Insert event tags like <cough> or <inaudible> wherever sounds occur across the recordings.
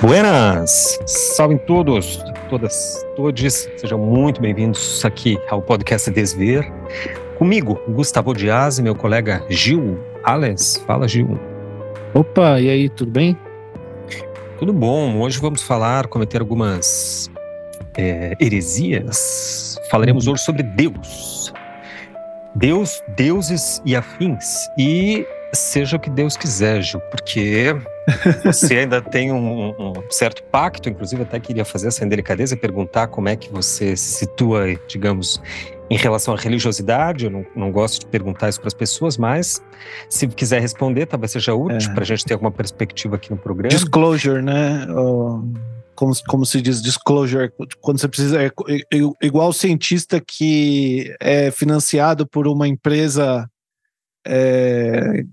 Buenas! Salve todos, todas, todos. Sejam muito bem-vindos aqui ao podcast Desver. Comigo, Gustavo Dias e meu colega Gil Ales. Fala, Gil. Opa, e aí, tudo bem? Tudo bom. Hoje vamos falar, cometer algumas é, heresias. Falaremos hoje sobre Deus. Deus, deuses e afins. E seja o que Deus quiser, Gil, porque você ainda tem um, um, certo pacto, inclusive até queria fazer essa indelicadeza e perguntar como é que você se situa, digamos, em relação à religiosidade. Eu não, não gosto de perguntar isso para as pessoas, mas se quiser responder, talvez seja útil é. para a gente ter alguma perspectiva aqui no programa. Disclosure, né? como, como se diz disclosure, quando você precisa. É, é, é, igual o cientista que é financiado por uma empresa é,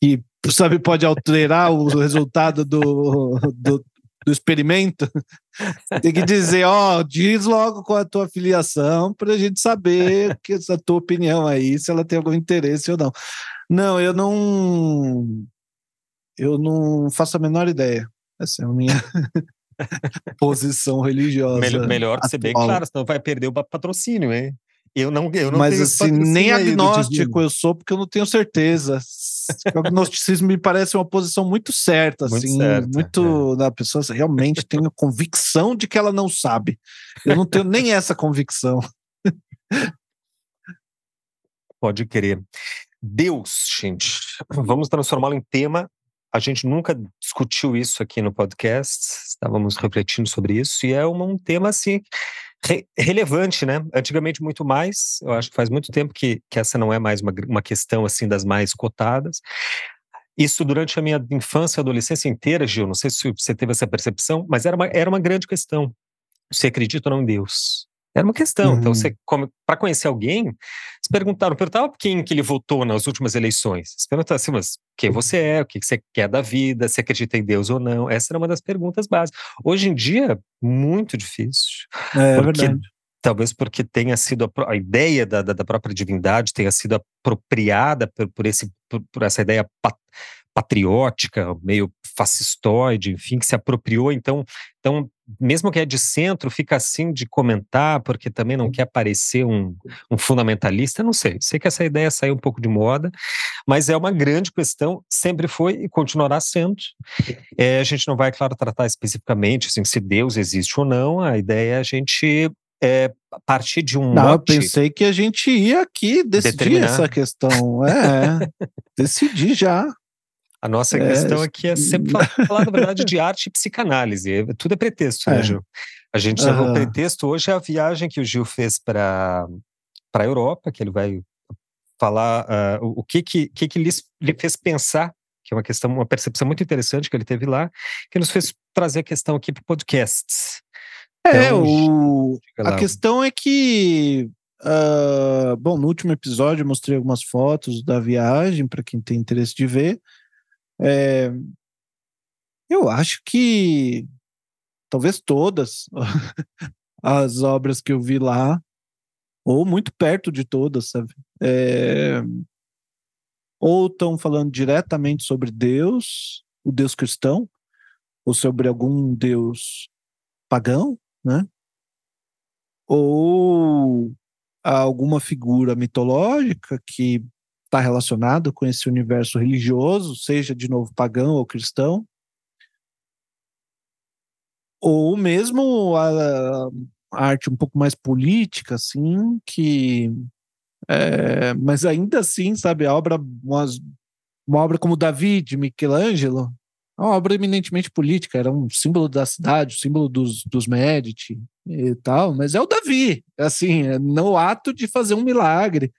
que sabe, pode alterar o resultado do, do, do experimento, tem que dizer, ó, oh, diz logo qual é a tua filiação para a gente saber que essa tua opinião aí, se ela tem algum interesse ou não. Não, eu não, eu não faço a menor ideia. Essa é a minha <laughs> posição religiosa. Melhor, melhor que ser bem claro, senão vai perder o patrocínio, hein? Eu não, eu não Mas assim, nem agnóstico eu sou, porque eu não tenho certeza. O agnosticismo me parece uma posição muito certa, muito assim, certa, muito é. da pessoa realmente tem a convicção de que ela não sabe. Eu não tenho nem essa convicção. Pode querer. Deus, gente, vamos transformá-lo em tema. A gente nunca discutiu isso aqui no podcast, estávamos refletindo sobre isso, e é um, um tema assim re relevante, né? Antigamente muito mais. Eu acho que faz muito tempo que, que essa não é mais uma, uma questão assim das mais cotadas. Isso durante a minha infância e adolescência inteira, Gil, não sei se você teve essa percepção, mas era uma, era uma grande questão. Você acredita ou não em Deus? Era uma questão. Uhum. Então, você, para conhecer alguém, se perguntaram, perguntava quem que ele votou nas últimas eleições. Você perguntava assim, mas quem você é, o que você quer da vida, se acredita em Deus ou não. Essa era uma das perguntas básicas. Hoje em dia, muito difícil. É, porque, é verdade. Talvez porque tenha sido a, a ideia da, da, da, própria divindade tenha sido apropriada por, por, esse, por, por essa ideia pat, patriótica, meio fascistoide, enfim, que se apropriou. Então, então, mesmo que é de centro, fica assim de comentar, porque também não quer parecer um, um fundamentalista. Não sei, sei que essa ideia saiu um pouco de moda, mas é uma grande questão, sempre foi e continuará sendo. É, a gente não vai, claro, tratar especificamente assim, se Deus existe ou não, a ideia é a gente é, partir de um. Não, eu pensei que a gente ia aqui decidir determinar. essa questão. É, decidir já. A nossa é, questão aqui é sempre <laughs> falar, na verdade, de arte e psicanálise. É, tudo é pretexto, né, é. Gil? A gente uhum. o pretexto hoje é a viagem que o Gil fez para a Europa, que ele vai falar uh, o, o que, que, que, que lhe, lhe fez pensar, que é uma questão, uma percepção muito interessante que ele teve lá, que nos fez trazer a questão aqui para o podcast. É, então, o, a questão é que uh, bom, no último episódio eu mostrei algumas fotos da viagem para quem tem interesse de ver. É, eu acho que talvez todas <laughs> as obras que eu vi lá, ou muito perto de todas, sabe? É, ou estão falando diretamente sobre Deus, o Deus cristão, ou sobre algum Deus pagão, né? Ou alguma figura mitológica que está relacionado com esse universo religioso, seja de novo pagão ou cristão, ou mesmo a, a arte um pouco mais política, assim, que é, mas ainda assim, sabe, a obra, uma, uma obra como Davi de Michelangelo, é uma obra eminentemente política, era um símbolo da cidade, um símbolo dos, dos Medici e tal, mas é o Davi, assim, é no ato de fazer um milagre,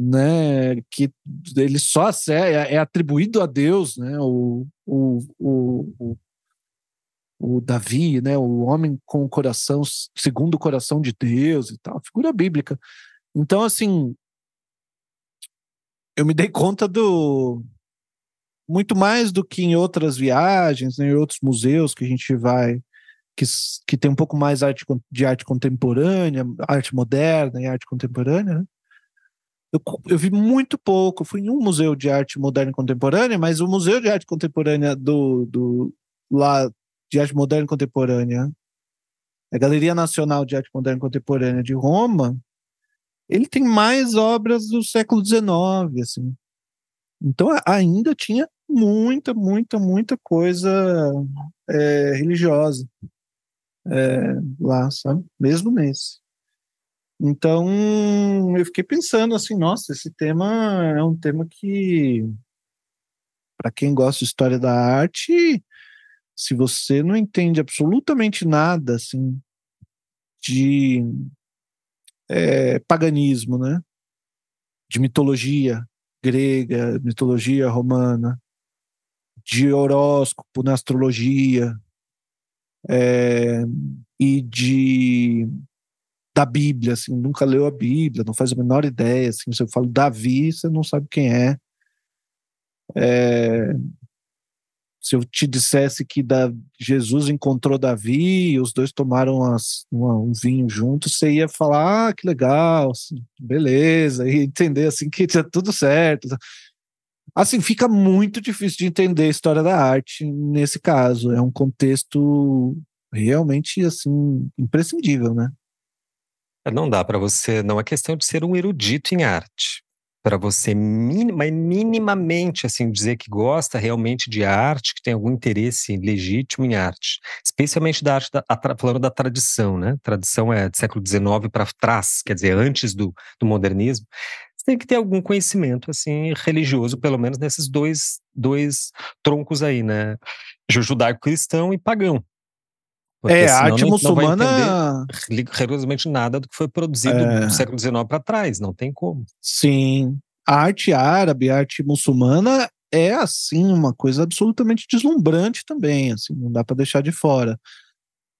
né, que ele só é, é atribuído a Deus, né, o, o, o, o, o Davi, né, o homem com o coração, segundo o coração de Deus e tal, figura bíblica. Então, assim, eu me dei conta do muito mais do que em outras viagens, né, em outros museus que a gente vai, que, que tem um pouco mais arte, de arte contemporânea, arte moderna e arte contemporânea, né? Eu, eu, vi muito pouco. Fui em um museu de arte moderna e contemporânea, mas o museu de arte contemporânea do, do lá de Arte Moderna e Contemporânea, a Galeria Nacional de Arte Moderna e Contemporânea de Roma, ele tem mais obras do século XIX, assim. Então ainda tinha muita, muita, muita coisa é, religiosa é, lá, sabe? Mesmo nesse. Então eu fiquei pensando assim, nossa, esse tema é um tema que, para quem gosta de história da arte, se você não entende absolutamente nada assim de é, paganismo, né? De mitologia grega, mitologia romana, de horóscopo na astrologia é, e de da Bíblia, assim, nunca leu a Bíblia, não faz a menor ideia, assim, se eu falo Davi, você não sabe quem é. é se eu te dissesse que da, Jesus encontrou Davi e os dois tomaram as, uma, um vinho juntos, você ia falar, ah, que legal, assim, beleza, e entender assim que tinha tudo certo. Assim, fica muito difícil de entender a história da arte nesse caso. É um contexto realmente assim imprescindível, né? Não dá para você, não é questão de ser um erudito em arte para você minima, minimamente assim dizer que gosta realmente de arte, que tem algum interesse legítimo em arte, especialmente da arte da, falando da tradição, né? Tradição é do século XIX para trás, quer dizer, antes do, do modernismo. Tem que ter algum conhecimento assim religioso, pelo menos nesses dois, dois troncos aí, né? Judaico-cristão e pagão. Porque é, a arte não, muçulmana. Não vai rigorosamente nada do que foi produzido é... do século XIX para trás, não tem como. Sim. A arte árabe, a arte muçulmana é, assim, uma coisa absolutamente deslumbrante também, assim, não dá para deixar de fora.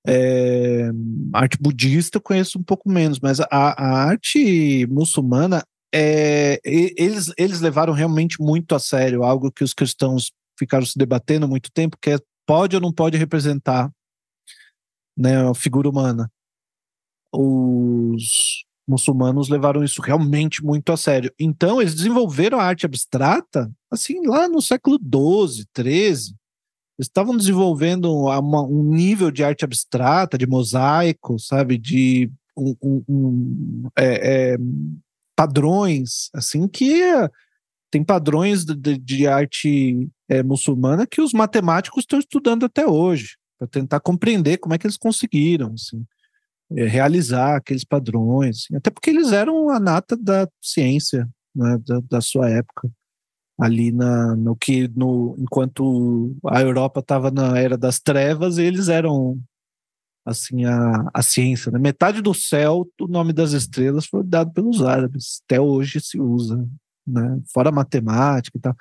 É, arte budista eu conheço um pouco menos, mas a, a arte muçulmana, é, eles, eles levaram realmente muito a sério algo que os cristãos ficaram se debatendo há muito tempo, que é pode ou não pode representar né, a figura humana. Os muçulmanos levaram isso realmente muito a sério. Então, eles desenvolveram a arte abstrata, assim, lá no século XII, XIII. Estavam desenvolvendo uma, um nível de arte abstrata, de mosaico, sabe, de um, um, um, é, é, padrões, assim, que tem padrões de, de arte é, muçulmana que os matemáticos estão estudando até hoje para tentar compreender como é que eles conseguiram assim, é, realizar aqueles padrões, assim, até porque eles eram a nata da ciência né, da, da, sua época ali na, no que no enquanto a Europa estava na era das trevas eles eram assim a, a ciência né? metade do céu o nome das estrelas foi dado pelos árabes. Até hoje se usa né fora matemática e tal.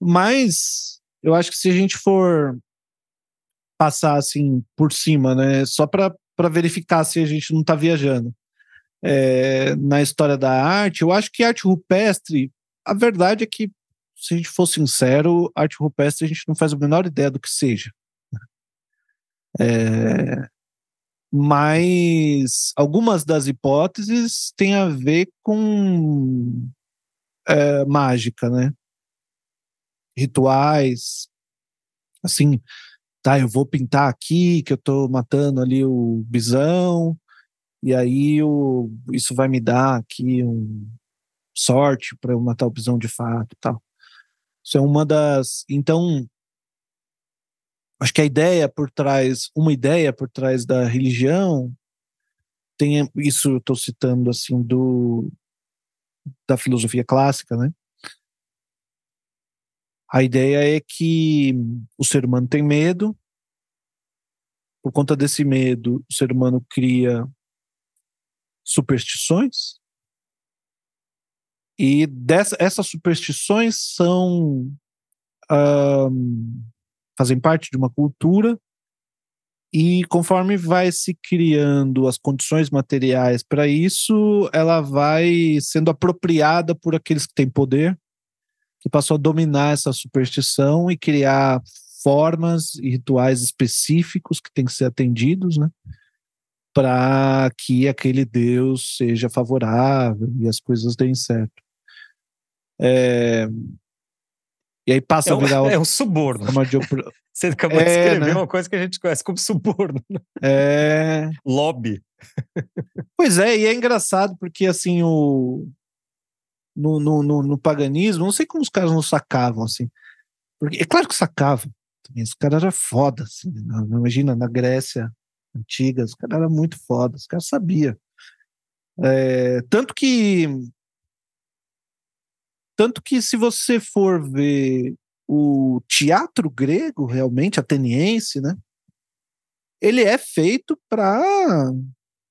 Mas eu acho que se a gente for passar assim por cima, né? Só para verificar se a gente não está viajando. É, na história da arte, eu acho que arte rupestre, a verdade é que, se a gente for sincero, arte rupestre a gente não faz a menor ideia do que seja. É, mas algumas das hipóteses têm a ver com é, mágica, né? Rituais, assim, tá, eu vou pintar aqui que eu tô matando ali o bisão, e aí o, isso vai me dar aqui um sorte para eu matar o bisão de fato tal. Isso é uma das. Então, acho que a ideia por trás, uma ideia por trás da religião, tem isso eu estou citando assim do da filosofia clássica, né? A ideia é que o ser humano tem medo, por conta desse medo, o ser humano cria superstições, e dessa, essas superstições são. Um, fazem parte de uma cultura, e conforme vai se criando as condições materiais para isso, ela vai sendo apropriada por aqueles que têm poder que passou a dominar essa superstição e criar formas e rituais específicos que têm que ser atendidos, né? Para que aquele Deus seja favorável e as coisas deem certo. É... E aí passa é a virar. <laughs> É um suborno. Você acabou é, de escrever né? uma coisa que a gente conhece como suborno. Né? É. Lobby. Pois é, e é engraçado porque assim o. No, no, no, no paganismo, não sei como os caras não sacavam, assim. Porque, é claro que sacavam. Os caras eram foda, assim. Né? Imagina, na Grécia antiga, os caras eram muito foda, os caras sabiam. É, tanto que tanto que se você for ver o teatro grego, realmente ateniense, né? Ele é feito para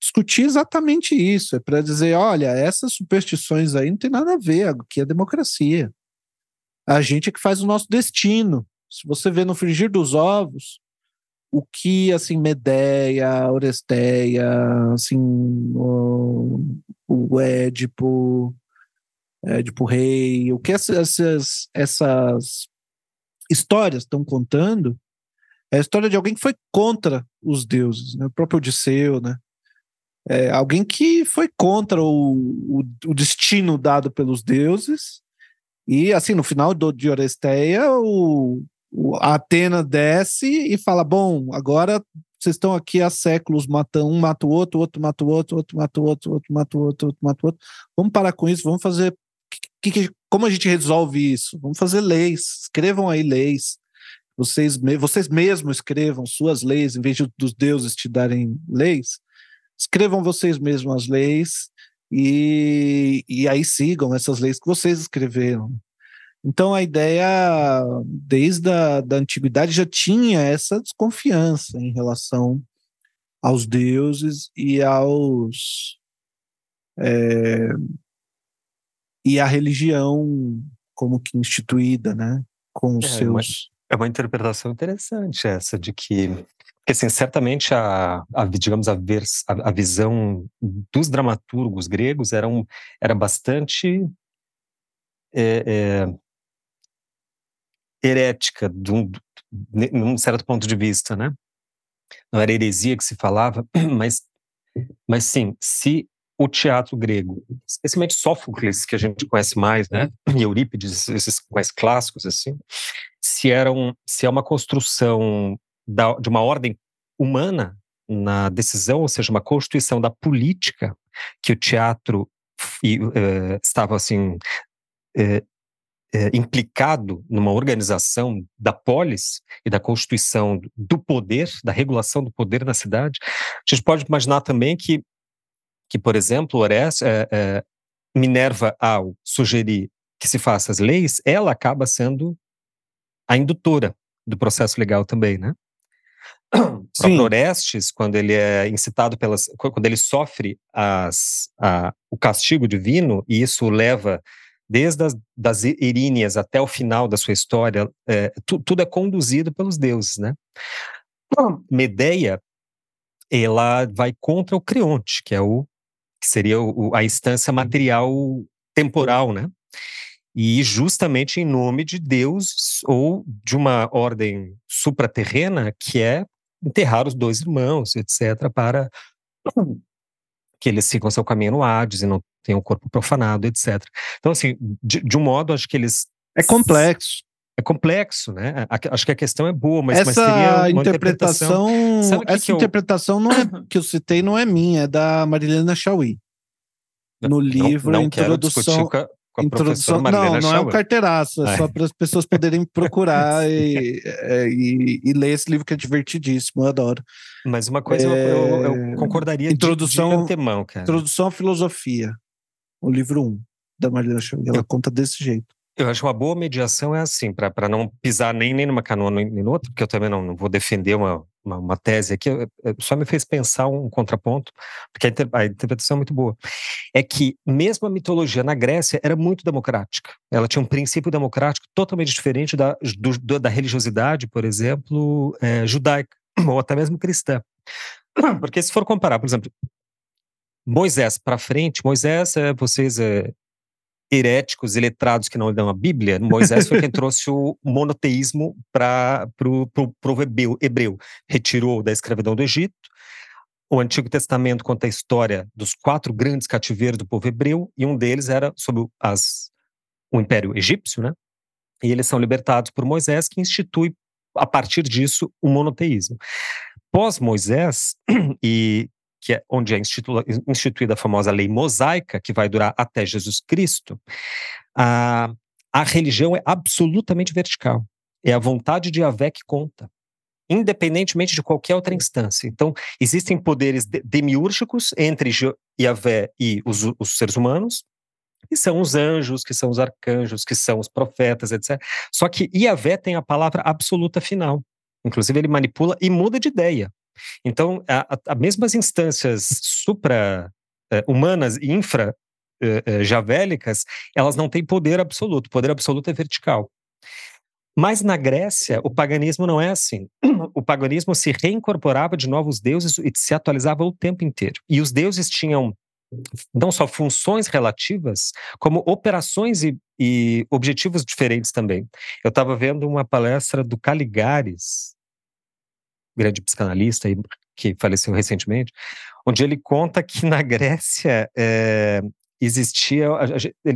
discutir exatamente isso, é para dizer, olha, essas superstições aí não tem nada a ver, aqui é democracia. A gente é que faz o nosso destino. Se você vê no frigir dos ovos, o que assim Medeia, Oresteia, assim o, o Édipo, Édipo Rei, o que essas, essas histórias estão contando é a história de alguém que foi contra os deuses, né? o próprio Odisseu, né? É alguém que foi contra o, o, o, destino dado pelos deuses e assim no final do, de Oresteia o, o, a Atena desce e fala bom agora vocês estão aqui há séculos matando um mata o outro outro mata o outro outro mata o outro outro mata o outro outro mata o outro vamos parar com isso vamos fazer que, que, como a gente resolve isso? Vamos fazer leis, escrevam aí leis. Vocês, vocês mesmos escrevam suas leis, em vez de, dos deuses te darem leis. Escrevam vocês mesmos as leis e, e aí sigam essas leis que vocês escreveram. Então a ideia, desde a da antiguidade, já tinha essa desconfiança em relação aos deuses e aos é, e a religião como que instituída, né, com os é, seus... É uma interpretação interessante essa de que porque, assim, certamente a, a digamos, a, vers, a, a, visão dos dramaturgos gregos era, um, era bastante é, é, herética, de um, de um certo ponto de vista, né? Não era heresia que se falava, <clears throat> mas, mas sim, se o teatro grego, especialmente Sófocles, que a gente conhece mais, né, e Eurípides, esses mais clássicos assim, se eram, se é uma construção da, de uma ordem humana na decisão, ou seja, uma constituição da política que o teatro uh, estava assim uh, uh, implicado numa organização da polis e da constituição do poder, da regulação do poder na cidade. A gente pode imaginar também que que, por exemplo, Orestes, Minerva, ao sugerir que se faça as leis, ela acaba sendo a indutora do processo legal também, né? Sim. O Orestes, quando ele é incitado pelas, quando ele sofre as, a, o castigo divino e isso leva desde as das Iríneas até o final da sua história, é, tu, tudo é conduzido pelos deuses, né? Medeia, ela vai contra o Creonte, que é o que seria o, a instância material temporal, né? E justamente em nome de Deus ou de uma ordem supraterrena que é enterrar os dois irmãos, etc., para que eles sigam seu caminho no Hades e não tenham o corpo profanado, etc. Então, assim, de, de um modo, acho que eles. É complexo é complexo, né? acho que a questão é boa, mas, essa mas interpretação. interpretação essa que interpretação eu... não é <coughs> que eu citei não é minha, é da Marilena Chauí. No livro não, não Introdução. Com a, com a introdução não, não Chauí. é um carteiraço, é, é. só para as pessoas poderem <laughs> procurar e, é, e, e, ler esse livro que é divertidíssimo, eu adoro. Mas uma coisa é... eu, eu, eu, concordaria introdução, de, de antemão, cara. Introdução à Filosofia, o livro 1 um, da Marilena Chauí. Ela eu, conta desse jeito. Eu acho uma boa mediação é assim, para não pisar nem, nem numa canoa nem no outro, porque eu também não, não vou defender uma, uma, uma tese aqui, só me fez pensar um contraponto, porque a, interpretação é muito boa. É que mesmo a mitologia na Grécia era muito democrática. Ela tinha um princípio democrático totalmente diferente da, do, da religiosidade, por exemplo, é, judaica, <clears throat> ou até mesmo cristã. <clears throat> Porque se for comparar, por exemplo, Moisés para frente, Moisés, é, vocês é, heréticos e letrados que não dão a Bíblia, Moisés foi quem <laughs> trouxe o monoteísmo para o hebreu. Retirou da escravidão do Egito. O Antigo Testamento conta a história dos quatro grandes cativeiros do povo hebreu, e um deles era sobre as, o Império Egípcio, né? E eles são libertados por Moisés, que institui, a partir disso, o monoteísmo. Pós-Moisés, <clears throat> e que é onde é institu instituída a famosa lei mosaica, que vai durar até Jesus Cristo, a, a religião é absolutamente vertical. É a vontade de Yahvé que conta independentemente de qualquer outra instância. Então, existem poderes demiúrgicos entre Yahvé e os, os seres humanos, que são os anjos, que são os arcanjos, que são os profetas, etc. Só que Yahvé tem a palavra absoluta final. Inclusive, ele manipula e muda de ideia. Então, a, a, mesmas instâncias supra-humanas eh, e infra-javélicas, eh, eh, elas não têm poder absoluto. O poder absoluto é vertical. Mas na Grécia, o paganismo não é assim. <clears throat> O paganismo se reincorporava de novos deuses e se atualizava o tempo inteiro. E os deuses tinham não só funções relativas, como operações e, e objetivos diferentes também. Eu estava vendo uma palestra do Caligares, grande psicanalista que faleceu recentemente, onde ele conta que na Grécia é, existia.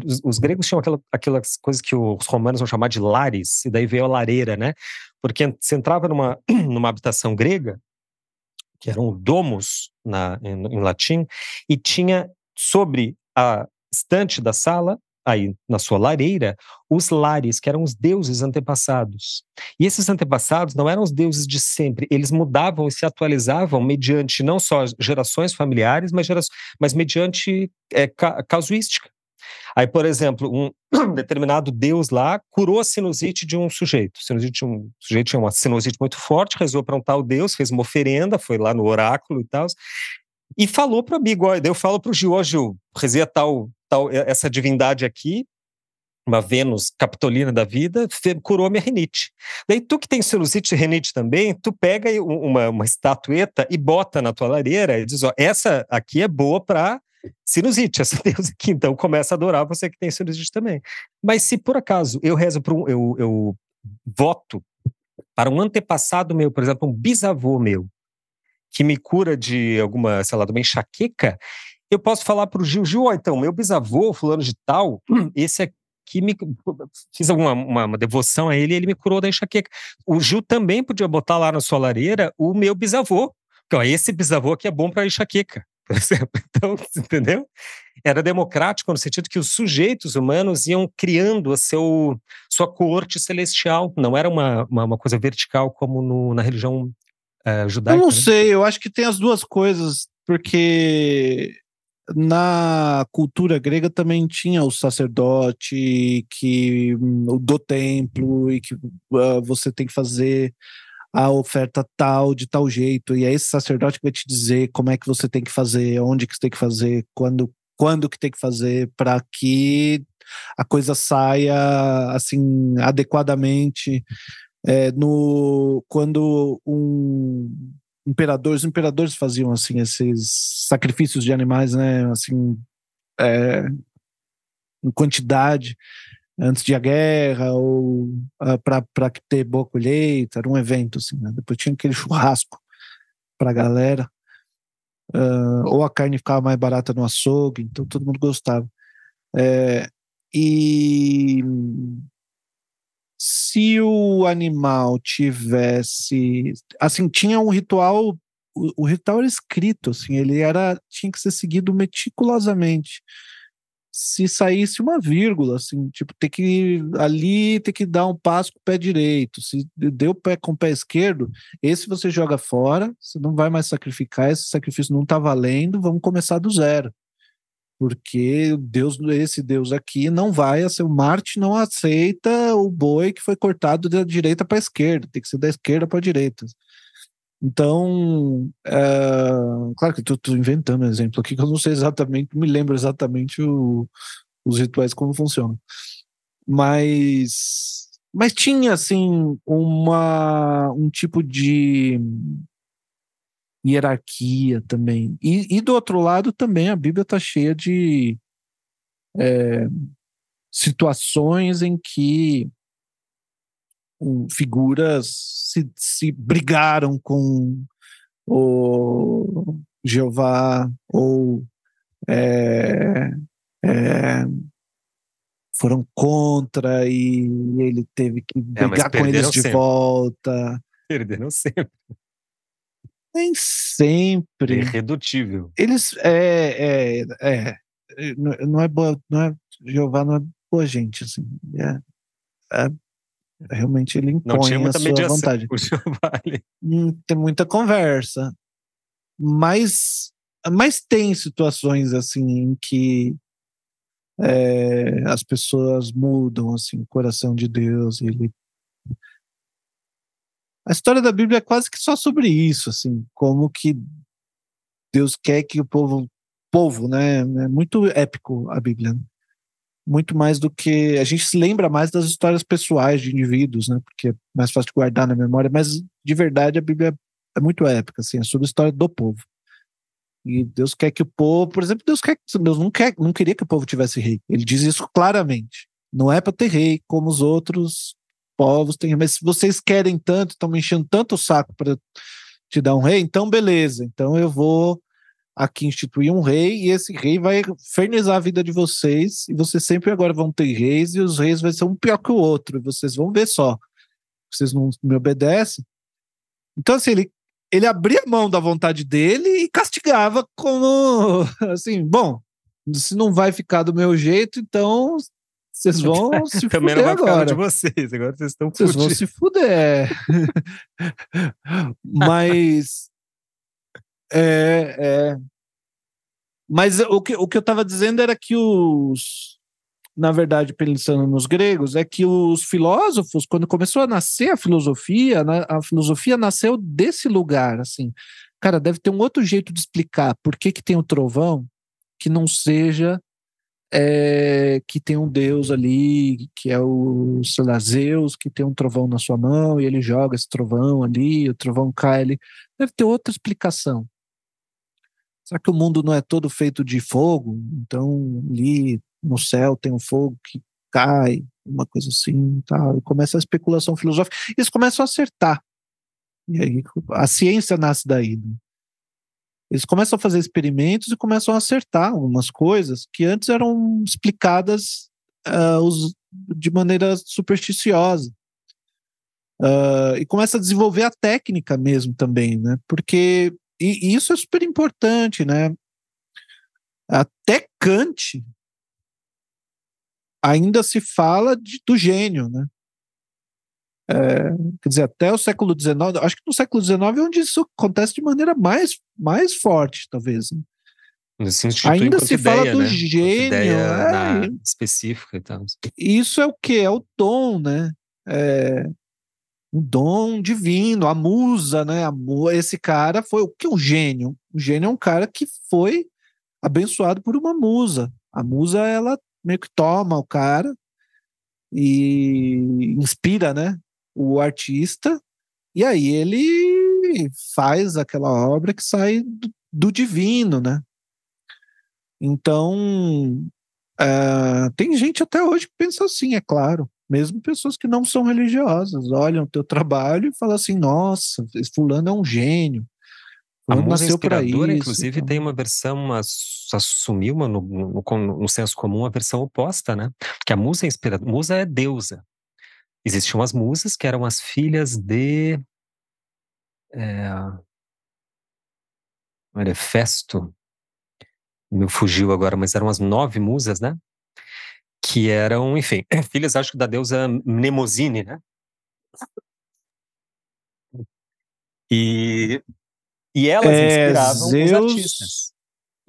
Os, os, gregos tinham aquela, aquelas coisas que os romanos vão chamar de lares, e daí veio a lareira, né? Porque você entrava numa, <clears throat> numa habitação grega, que eram domos na, em, em latim, e tinha sobre a estante da sala aí na sua lareira os lares, que eram os deuses antepassados. E esses antepassados não eram os deuses de sempre, eles mudavam e se atualizavam mediante não só gerações familiares, mas, gera, mas mediante é, ca, casuística. Aí, por exemplo, um <clears throat> determinado deus lá curou a sinusite de um sujeito. Sinusite, um sujeito tinha uma sinusite muito forte, rezou para um tal deus, fez uma oferenda, foi lá no oráculo e tal, e falou para amigo, daí eu falo para o Gil, ó Gil, rezei tal tal, essa divindade aqui, uma Vênus capitolina da vida, curou minha rinite. Daí tu que tem sinusite e rinite também, tu pega uma, uma estatueta e bota na tua lareira e diz, ó, essa aqui é boa para sinusite, essa <laughs> Deus aqui, então começa a adorar você que tem sinusite também. Mas se por acaso eu rezo para um, eu, eu voto para um antepassado meu, por exemplo, um bisavô meu, que me cura de alguma, sei lá, de uma enxaqueca, eu posso falar para o Gil, Gil, ó, então, meu bisavô, fulano de tal, hum. esse aqui me fiz alguma uma, uma devoção a ele e ele me curou da enxaqueca. O Gil também podia botar lá na sua lareira o meu bisavô. Então, esse bisavô aqui é bom para enxaqueca, <laughs> por exemplo. Então, entendeu? Era democrático no sentido que os sujeitos humanos iam criando a seu, sua corte celestial. Não era uma, uma, uma coisa vertical como no, na religião uh, judaica. Eu não né? sei, eu acho que tem as duas coisas, porque na cultura grega também tinha o sacerdote que hum, do templo e que uh, você tem que fazer a oferta tal de tal jeito. E é esse sacerdote que vai te dizer como é que você tem que fazer, onde que você tem que fazer, quando quando que tem que fazer para que a coisa saia assim adequadamente. É, no quando um imperadores, os imperadores faziam assim esses sacrifícios de animais, né, assim, é, em quantidade antes de a guerra ou uh, ah, para ter boa colheita, era um evento assim, né? Depois tinha aquele churrasco para a galera. Uh, ou a carne ficava mais barata no açougue, então todo mundo gostava. É, e se o animal tivesse, assim, tinha um ritual, o, o, ritual era escrito, assim, ele era tinha que ser seguido meticulosamente. Se saísse uma vírgula, assim, tipo, ter que ali ter que dar um passo com o pé direito. Se deu pé com o pé esquerdo, esse você joga fora, você não vai mais sacrificar, esse sacrifício não está valendo, vamos começar do zero porque Deus, esse Deus aqui não vai, assim, o Marte não aceita o boi que foi cortado da direita para a esquerda, tem que ser da esquerda para a direita. Então, é, claro que estou inventando um exemplo aqui, que eu não sei exatamente, não me lembro exatamente o, os rituais como funcionam. Mas, mas tinha, assim, uma, um tipo de hierarquia também. E, e do outro lado também a Bíblia está cheia de é, situações em que um, figuras se, se brigaram com o Jeová ou é, é, foram contra e ele teve que é, brigar é, com eles de sempre. volta. Perderam sempre. Nem sempre. Irredutível. Eles. É, é, é. Não é boa. Não é, Jeová não é boa gente, assim. É, é, realmente ele impõe não tinha muita a sua mediação, vontade. O <laughs> Jeová, hum, tem muita conversa. Mas, mas tem situações assim em que é, as pessoas mudam assim o coração de Deus ele a história da Bíblia é quase que só sobre isso assim como que Deus quer que o povo povo né é muito épico a Bíblia né? muito mais do que a gente se lembra mais das histórias pessoais de indivíduos né porque é mais fácil de guardar na memória mas de verdade a Bíblia é muito épica assim é sobre a história do povo e Deus quer que o povo, por exemplo, Deus quer Deus não quer, não queria que o povo tivesse rei. Ele diz isso claramente. Não é para ter rei como os outros povos têm, mas se vocês querem tanto, estão me enchendo tanto o saco para te dar um rei, então beleza. Então eu vou aqui instituir um rei e esse rei vai fernizar a vida de vocês e vocês sempre agora vão ter reis e os reis vai ser um pior que o outro. E vocês vão ver só. Vocês não me obedecem. Então assim, ele ele abria mão da vontade dele e castigava como <laughs> assim, bom, se não vai ficar do meu jeito, então vocês vão <laughs> se Também fuder agora. de vocês, agora vocês estão Vocês vão se fuder. <laughs> Mas é, é, mas o que, o que eu estava dizendo era que os na verdade, pensando nos gregos, é que os filósofos, quando começou a nascer a filosofia, a filosofia nasceu desse lugar, assim. Cara, deve ter um outro jeito de explicar por que, que tem o trovão que não seja é, que tem um deus ali, que é o, sei lá, Zeus, que tem um trovão na sua mão e ele joga esse trovão ali, o trovão cai ali. Deve ter outra explicação. Será que o mundo não é todo feito de fogo? Então, ali no céu tem um fogo que cai, uma coisa assim, tal. E começa a especulação filosófica. Eles começam a acertar. E aí a ciência nasce daí. Né? Eles começam a fazer experimentos e começam a acertar algumas coisas que antes eram explicadas uh, de maneira supersticiosa. Uh, e começa a desenvolver a técnica mesmo também, né? Porque e, e isso é super importante, né? Até Kant ainda se fala de, do gênio, né? É, quer dizer, até o século XIX, acho que no século XIX é onde isso acontece de maneira mais, mais forte, talvez. Né? Ainda se ideia, fala do né? gênio é, específica e tal. Isso é o que? É o dom, né? É, um dom divino, a musa, né? Esse cara foi o que um gênio? O gênio é um cara que foi abençoado por uma musa. A musa, ela meio que toma o cara e inspira, né, o artista, e aí ele faz aquela obra que sai do, do divino, né? Então, uh, tem gente até hoje que pensa assim, é claro. Mesmo pessoas que não são religiosas olham o teu trabalho e falam assim: nossa, fulano é um gênio. A música inspiradora, isso, inclusive, então. tem uma versão, assumiu uma, no, no, no, senso comum a versão oposta, né? Porque a musa inspiradora, musa é deusa. Existiam as musas que eram as filhas de. É, era Festo, me fugiu agora, mas eram as nove musas, né? Que eram, enfim, <laughs> filhas, acho que da deusa Mnemosine, né? E e elas é, inspiravam Zeus, os artistas.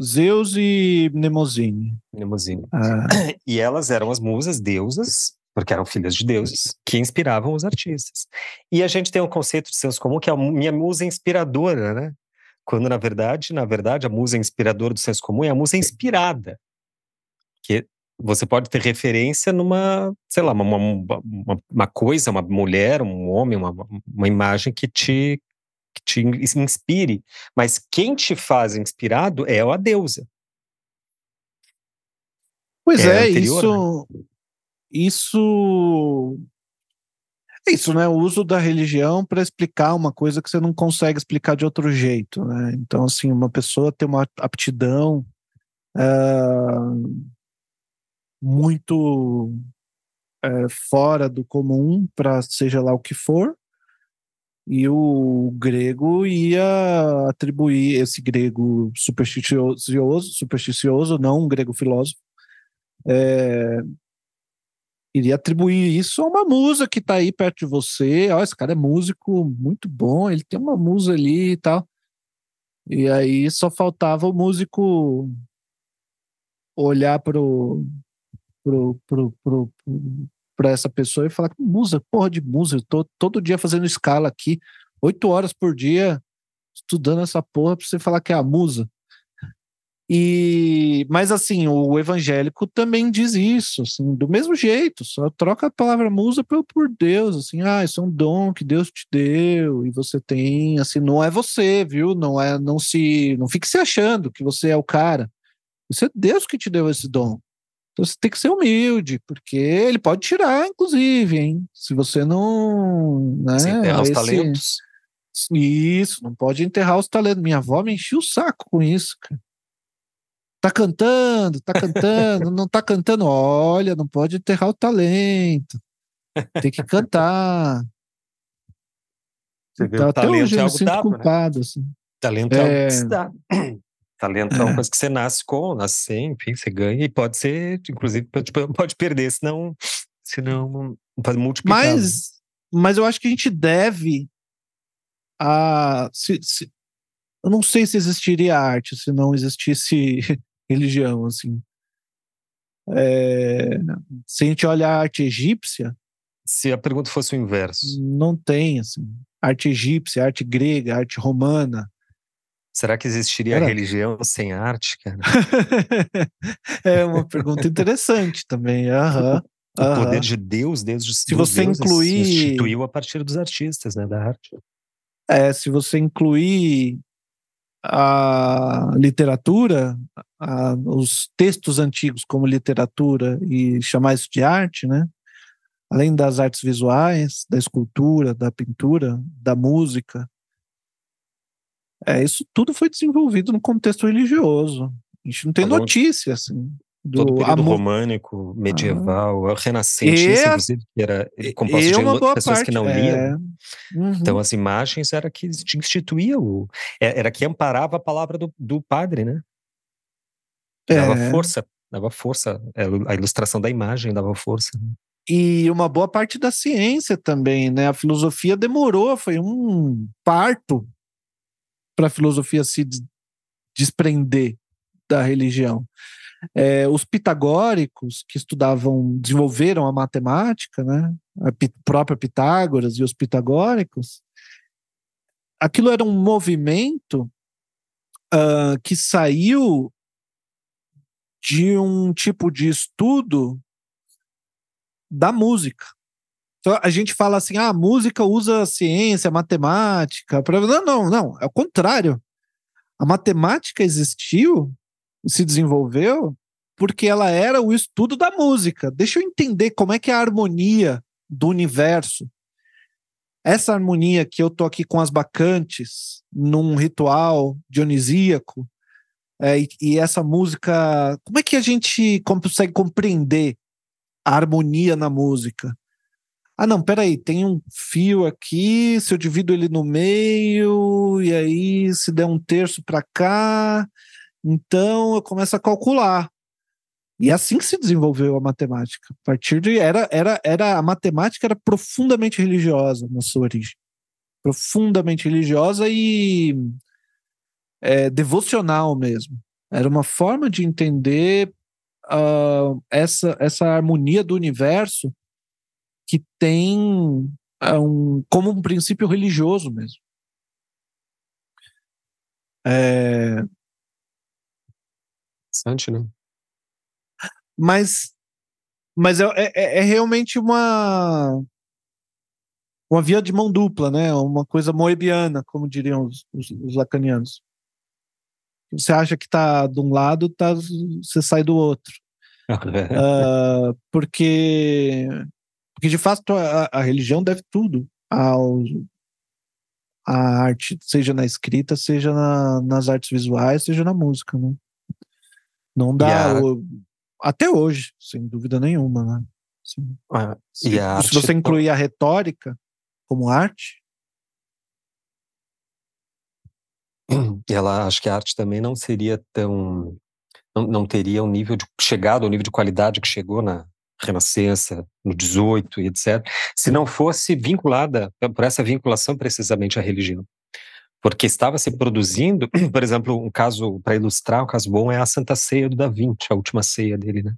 Zeus e Mnemosine. Mnemosine. Ah. <coughs> E elas eram as musas, deusas, porque eram filhas de deuses, que inspiravam os artistas. E a gente tem um conceito de senso comum que é a minha musa inspiradora, né? Quando na verdade, na verdade, a musa inspiradora do senso comum é a musa inspirada. Que você pode ter referência numa, sei lá, uma, uma, uma coisa, uma mulher, um homem, uma, uma imagem que te que te inspire, mas quem te faz inspirado é a deusa. Pois é, é anterior, isso, né? Isso, é isso, né? O uso da religião para explicar uma coisa que você não consegue explicar de outro jeito, né? Então, assim, uma pessoa tem uma aptidão uh, muito é, fora do comum para seja lá o que for. E o grego ia atribuir esse grego supersticioso, supersticioso, não um grego filósofo, é, iria atribuir isso a uma musa que está aí perto de você. Ó, esse cara é músico muito bom, ele tem uma musa ali e tal. E aí só faltava o músico olhar pro, pro, pro, pro, para essa pessoa e falar musa, porra de musa, eu tô todo dia fazendo escala aqui, oito horas por dia estudando essa porra para você falar que é a musa. E, mas assim, o evangélico também diz isso, assim, do mesmo jeito, só troca a palavra musa por, por Deus, assim, ah, isso é um dom que Deus te deu e você tem, assim, não é você, viu? Não é, não se, não fique se achando que você é o cara. Isso é Deus que te deu esse dom. Então você tem que ser humilde, porque ele pode tirar, inclusive, hein? Se você não. Né, Sem enterrar esse... os talentos. Isso, não pode enterrar os talentos. Minha avó me enchia o saco com isso, cara. Tá cantando, tá cantando, não tá cantando. Olha, não pode enterrar o talento. Tem que cantar. Você vê, então, até hoje é eu me sinto dado, culpado. Né? Assim. Talento é, é algo que se dá. <clears throat> Talento é uma coisa que você nasce com, nasce sem, enfim, você ganha e pode ser, inclusive, pode, pode perder, senão, senão pode multiplicar. Né? Mas, mas eu acho que a gente deve a. Se, se, eu não sei se existiria arte se não existisse <laughs> religião, assim. É, se a gente olha a arte egípcia. Se a pergunta fosse o inverso. Não tem, assim. Arte egípcia, arte grega, arte romana Será que existiria Era. religião sem arte, cara? <laughs> é uma pergunta interessante também. O poder de Deus, desde se você incluir instituiu a partir dos artistas, né, da arte. É, se você incluir a literatura, a, os textos antigos como literatura e chamar isso de arte, né? Além das artes visuais, da escultura, da pintura, da música, é, isso tudo foi desenvolvido no contexto religioso. A gente não tem Falando notícia, assim. Do todo período amor... românico, medieval, ah. renascentista, é, inclusive, que era composto de pessoas parte, que não liam. É. Uhum. Então, as imagens era que instituía o. É, era que amparava a palavra do, do padre, né? Dava é. força, dava força. É, a ilustração da imagem dava força. Né? E uma boa parte da ciência também, né? A filosofia demorou, foi um parto para a filosofia se desprender da religião. É, os pitagóricos que estudavam, desenvolveram a matemática, né, a própria Pitágoras e os pitagóricos, aquilo era um movimento uh, que saiu de um tipo de estudo da música. Então a gente fala assim: ah, a música usa ciência, matemática. Pra... Não, não, não. É o contrário. A matemática existiu, se desenvolveu, porque ela era o estudo da música. Deixa eu entender como é que é a harmonia do universo. Essa harmonia que eu tô aqui com as bacantes, num ritual dionisíaco, é, e, e essa música, como é que a gente consegue compreender a harmonia na música? Ah, não, peraí, tem um fio aqui, se eu divido ele no meio, e aí se der um terço para cá, então eu começo a calcular. E é assim que se desenvolveu a matemática. A partir de era era era a matemática era profundamente religiosa na sua origem, profundamente religiosa e é, devocional mesmo. Era uma forma de entender uh, essa essa harmonia do universo que tem é, um, como um princípio religioso mesmo. É... Interessante, né? Mas, mas é, é, é, realmente uma uma via de mão dupla, né? Uma coisa moebiana, como diriam os, os, os lacanianos. Você acha que está de um lado, tá, você sai do outro. uh, <laughs> porque porque, de fato, a, a religião deve tudo ao, a arte, seja na escrita, seja na, nas artes visuais, seja na música, né? Não dá. O, até hoje, sem dúvida nenhuma, né? Ah, se, se você incluir a retórica como arte. <clears throat> Ela acho que a arte também não seria tão não, não teria um nível de chegado ao nível de qualidade que chegou na Renascença, no 18 e etc, se não fosse vinculada por essa vinculação precisamente à religião. Porque estava se produzindo, <clears throat> por exemplo, um caso para ilustrar, um caso bom é a Santa Ceia do Da Vinci, a última ceia dele, né?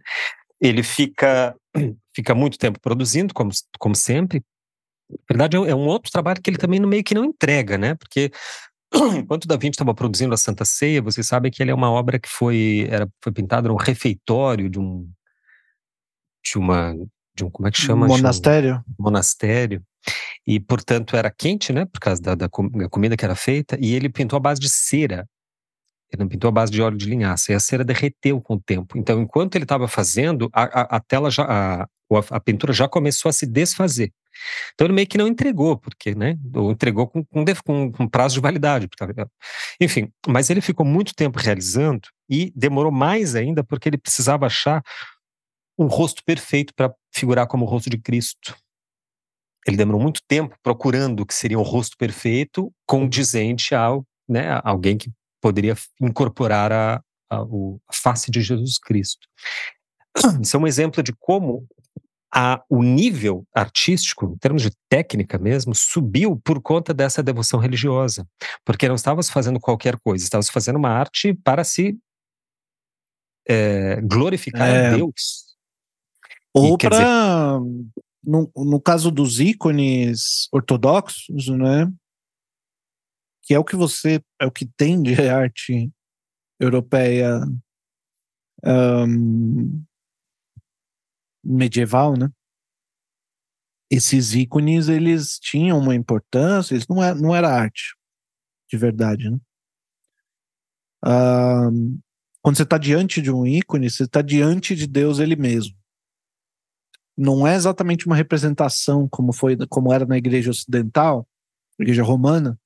Ele fica <clears throat> fica muito tempo produzindo, como, como sempre. Na verdade, é um outro trabalho que ele também meio que não entrega, né? Porque <clears throat> enquanto Da Vinci estava produzindo a Santa Ceia, vocês sabem que ele é uma obra que foi, era, foi pintada no refeitório de um de uma de um como é que chama? Monastério. Um monastério. E, portanto, era quente, né? Por causa da, da, comida que era feita. E ele pintou a base de cera. Ele não pintou a base de óleo de linhaça. E a cera derreteu com o tempo. Então, enquanto ele estava fazendo, a, a, a, tela já. A, a pintura já começou a se desfazer. Então ele meio que não entregou, porque, né? Ou entregou com, com, com, prazo de validade. Enfim, mas ele ficou muito tempo realizando e demorou mais ainda porque ele precisava achar um rosto perfeito para figurar como o rosto de Cristo. Ele demorou muito tempo procurando o que seria um rosto perfeito, condizente ao, né, a alguém que poderia incorporar a, a, a face de Jesus Cristo. <clears throat> Isso é um exemplo de como a, o nível artístico, em termos de técnica mesmo, subiu por conta dessa devoção religiosa. Porque não estávamos fazendo qualquer coisa, estávamos fazendo uma arte para se é, glorificar é, a Deus. Ou para, no, no caso dos ícones ortodoxos, né? Que é o que você, é o que tem de <laughs> arte europeia um, medieval, né? Esses ícones, eles tinham uma importância, eles não, é, não era arte, de verdade, né? Um, quando você está diante de um ícone, você está diante de Deus ele mesmo. Não é exatamente uma representação como foi, como era na igreja ocidental, igreja romana.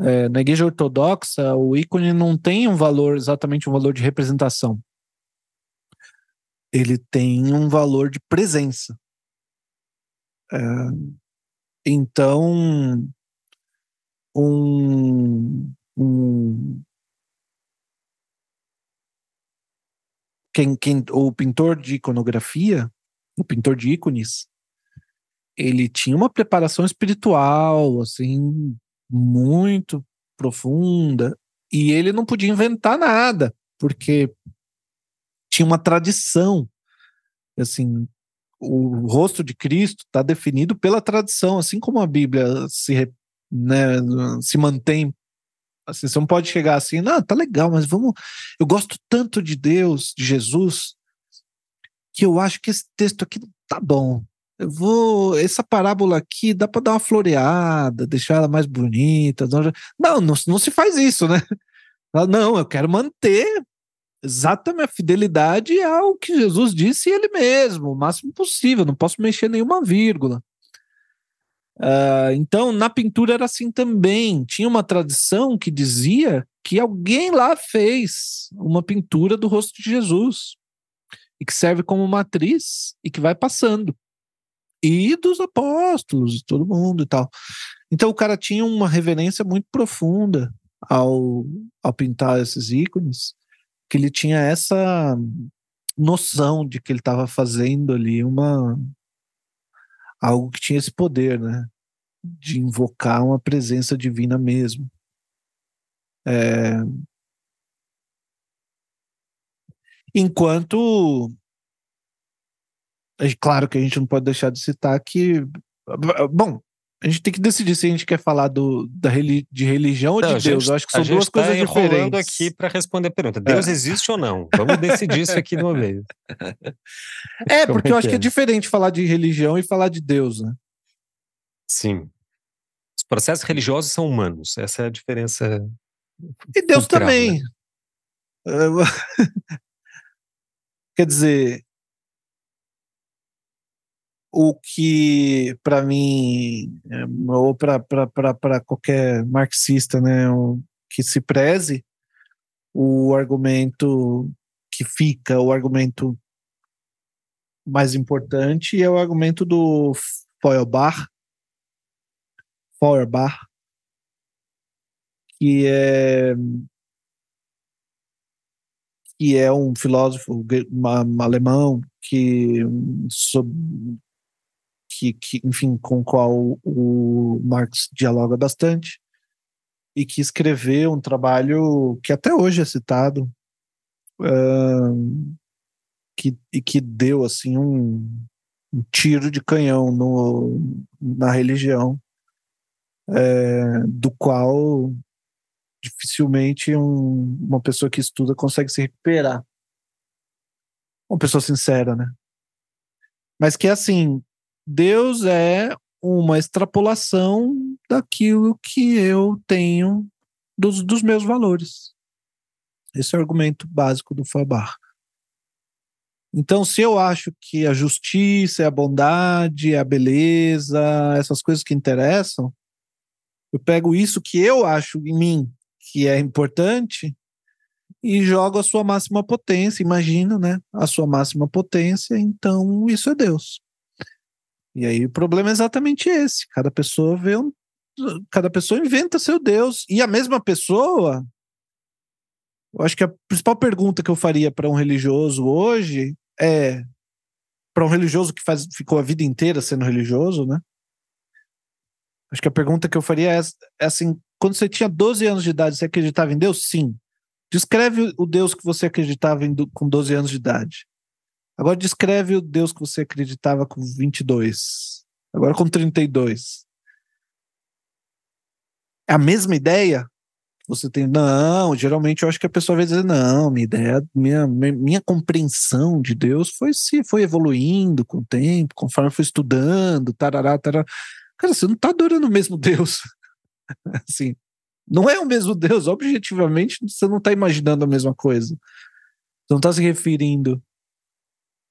É, na igreja ortodoxa, o ícone não tem um valor, exatamente um valor de representação ele tem um valor de presença. É, então, um, um quem, quem, o pintor de iconografia, o pintor de ícones, ele tinha uma preparação espiritual, assim, muito profunda, e ele não podia inventar nada, porque tinha uma tradição. Assim, o rosto de Cristo está definido pela tradição, assim como a Bíblia se, né, se mantém. Assim, você não pode chegar assim, não, tá legal, mas vamos. Eu gosto tanto de Deus, de Jesus, que eu acho que esse texto aqui tá bom. Eu vou. Essa parábola aqui dá para dar uma floreada, deixar ela mais bonita. Não, não, não se faz isso, né? Não, eu quero manter exatamente a fidelidade ao que Jesus disse ele mesmo, o máximo possível, não posso mexer nenhuma vírgula. Uh, então, na pintura era assim também. Tinha uma tradição que dizia que alguém lá fez uma pintura do rosto de Jesus e que serve como matriz e que vai passando. E dos apóstolos, todo mundo e tal. Então, o cara tinha uma reverência muito profunda ao, ao pintar esses ícones que ele tinha essa noção de que ele estava fazendo ali uma algo que tinha esse poder, né, de invocar uma presença divina mesmo. É... Enquanto, é claro que a gente não pode deixar de citar que, bom, a gente tem que decidir se a gente quer falar do, da de religião ou de Deus. Eu acho que são duas tá coisas diferentes. aqui para responder a pergunta. Deus é. existe ou não? Vamos decidir isso aqui de uma vez. <laughs> É, Como porque é eu acho que é diferente falar de religião e falar de Deus, né? Sim. Os processos religiosos são humanos. Essa é a diferença. E Deus cultural, também. Né? Quer dizer, o que para mim é, ou para qualquer marxista né que se preze o argumento que fica o argumento mais importante é o argumento do Feuerbach, Feuerbach que é que é um filósofo alemão que, que, que, enfim, com o qual o Marx dialoga bastante e que escreveu um trabalho que até hoje é citado que, e que deu assim um, um tiro de canhão no, na religião é, do qual dificilmente um, uma pessoa que estuda consegue se recuperar. Uma pessoa sincera, né? Mas que assim, Deus é uma extrapolação daquilo que eu tenho dos, dos meus valores. Esse é o argumento básico do Fabar. Então, se eu acho que a justiça, é a bondade, é a beleza, essas coisas que interessam, eu pego isso que eu acho em mim que é importante e jogo a sua máxima potência, imagina, né? A sua máxima potência, então isso é Deus. E aí o problema é exatamente esse. Cada pessoa vê um, cada pessoa inventa seu Deus e a mesma pessoa eu acho que a principal pergunta que eu faria para um religioso hoje é para um religioso que faz, ficou a vida inteira sendo religioso, né? Acho que a pergunta que eu faria é, é assim: quando você tinha 12 anos de idade, você acreditava em Deus? Sim. Descreve o Deus que você acreditava em, com 12 anos de idade. Agora descreve o Deus que você acreditava com 22. Agora com 32. É a mesma ideia? Você tem. Não, geralmente eu acho que a pessoa vai dizer: não, minha ideia, minha, minha compreensão de Deus foi se foi evoluindo com o tempo, conforme foi estudando, tarará, tarará. Cara, você não está adorando o mesmo Deus. <laughs> assim, não é o mesmo Deus, objetivamente você não está imaginando a mesma coisa. Você não está se referindo.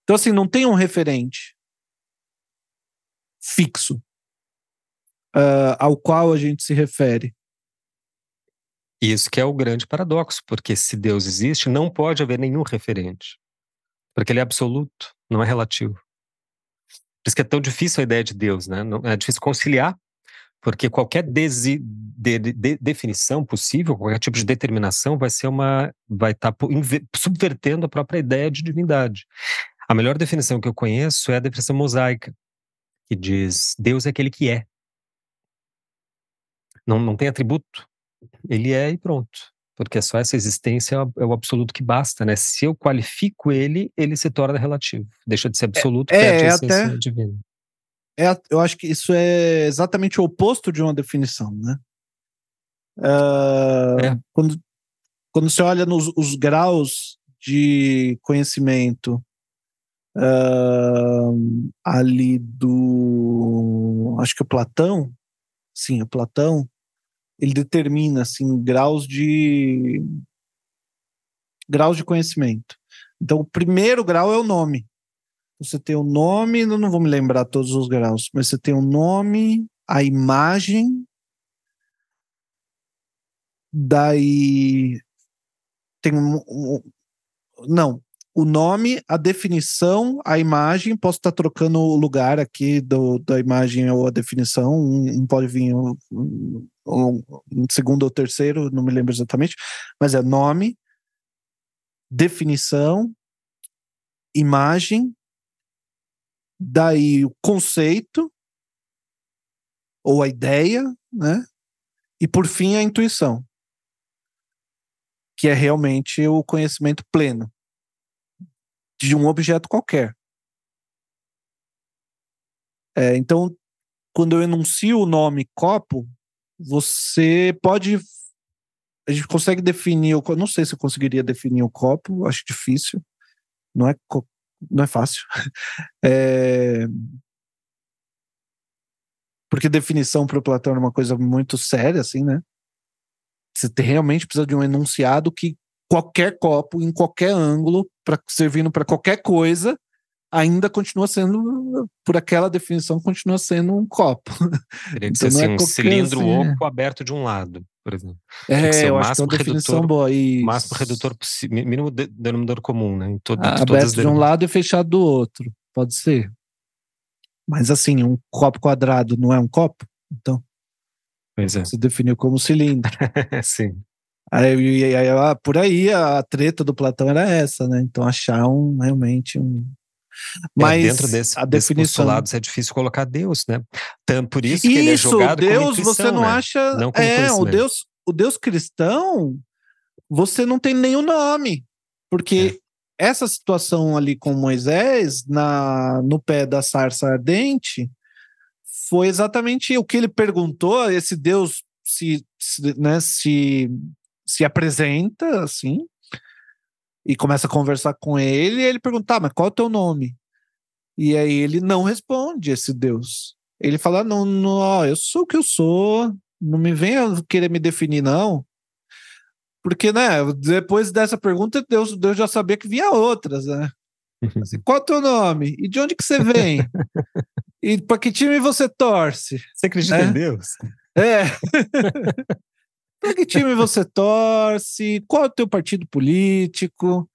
Então, assim, não tem um referente fixo uh, ao qual a gente se refere. Isso que é o grande paradoxo, porque se Deus existe, não pode haver nenhum referente. Porque ele é absoluto, não é relativo. Por isso que é tão difícil a ideia de Deus, né? É difícil conciliar, porque qualquer desi, de, de, definição possível, qualquer tipo de determinação vai ser uma, vai estar tá subvertendo a própria ideia de divindade. A melhor definição que eu conheço é a definição mosaica, que diz Deus é aquele que é. Não, não tem atributo, ele é e pronto porque só essa existência é o absoluto que basta, né? Se eu qualifico ele, ele se torna relativo, deixa de ser é, absoluto, é, perde é, a essência até, divina. É, eu acho que isso é exatamente o oposto de uma definição, né? Uh, é. quando, quando você olha nos os graus de conhecimento uh, ali do. Acho que é Platão, sim, é Platão, ele determina assim graus de graus de conhecimento. Então, o primeiro grau é o nome. Você tem o nome, eu não vou me lembrar todos os graus, mas você tem o nome, a imagem, daí tem um, um não, o nome, a definição, a imagem, posso estar trocando o lugar aqui do, da imagem ou a definição, um, um pode vir um, um, segundo ou terceiro, não me lembro exatamente, mas é nome, definição, imagem, daí o conceito ou a ideia, né? E por fim a intuição, que é realmente o conhecimento pleno de um objeto qualquer. É, então, quando eu enuncio o nome copo, você pode. A gente consegue definir. Eu não sei se eu conseguiria definir o copo, acho difícil. Não é, não é fácil. É, porque definição para o Platão é uma coisa muito séria, assim, né? Você realmente precisa de um enunciado que qualquer copo, em qualquer ângulo, pra, servindo para qualquer coisa, ainda continua sendo, por aquela definição, continua sendo um copo. Teria que então, ser assim, é um cilindro assim, oco é. aberto de um lado, por exemplo. É, eu acho que é uma definição redutor, boa. E... Máximo redutor possível, mínimo denominador comum, né? Em todo, ah, aberto de um lado e fechado do outro, pode ser. Mas assim, um copo quadrado não é um copo? Então. Pois é. Se definiu como cilindro. <laughs> Sim. Aí, aí, aí, por aí a treta do Platão era essa, né? Então achar um realmente um. É, Mas é, dentro desse, a definição postulados é difícil colocar Deus, né? Tanto por isso que isso, ele é jogado Deus, intuição, você não né? acha? Não é, o Deus, o Deus cristão, você não tem nenhum nome, porque é. essa situação ali com Moisés na no pé da sarça ardente foi exatamente o que ele perguntou. Esse Deus se, se, né, se se apresenta assim e começa a conversar com ele, e ele pergunta: ah, mas qual é o teu nome? E aí ele não responde esse Deus. Ele fala: não, não, ó, eu sou o que eu sou, não me venha querer me definir, não. Porque, né, depois dessa pergunta, Deus, Deus já sabia que vinha outras, né? <laughs> Assim, qual é o teu nome? E de onde que você vem? <laughs> e para que time você torce? Você acredita é? em Deus? É. <laughs> Para que time você torce? Qual é o teu partido político?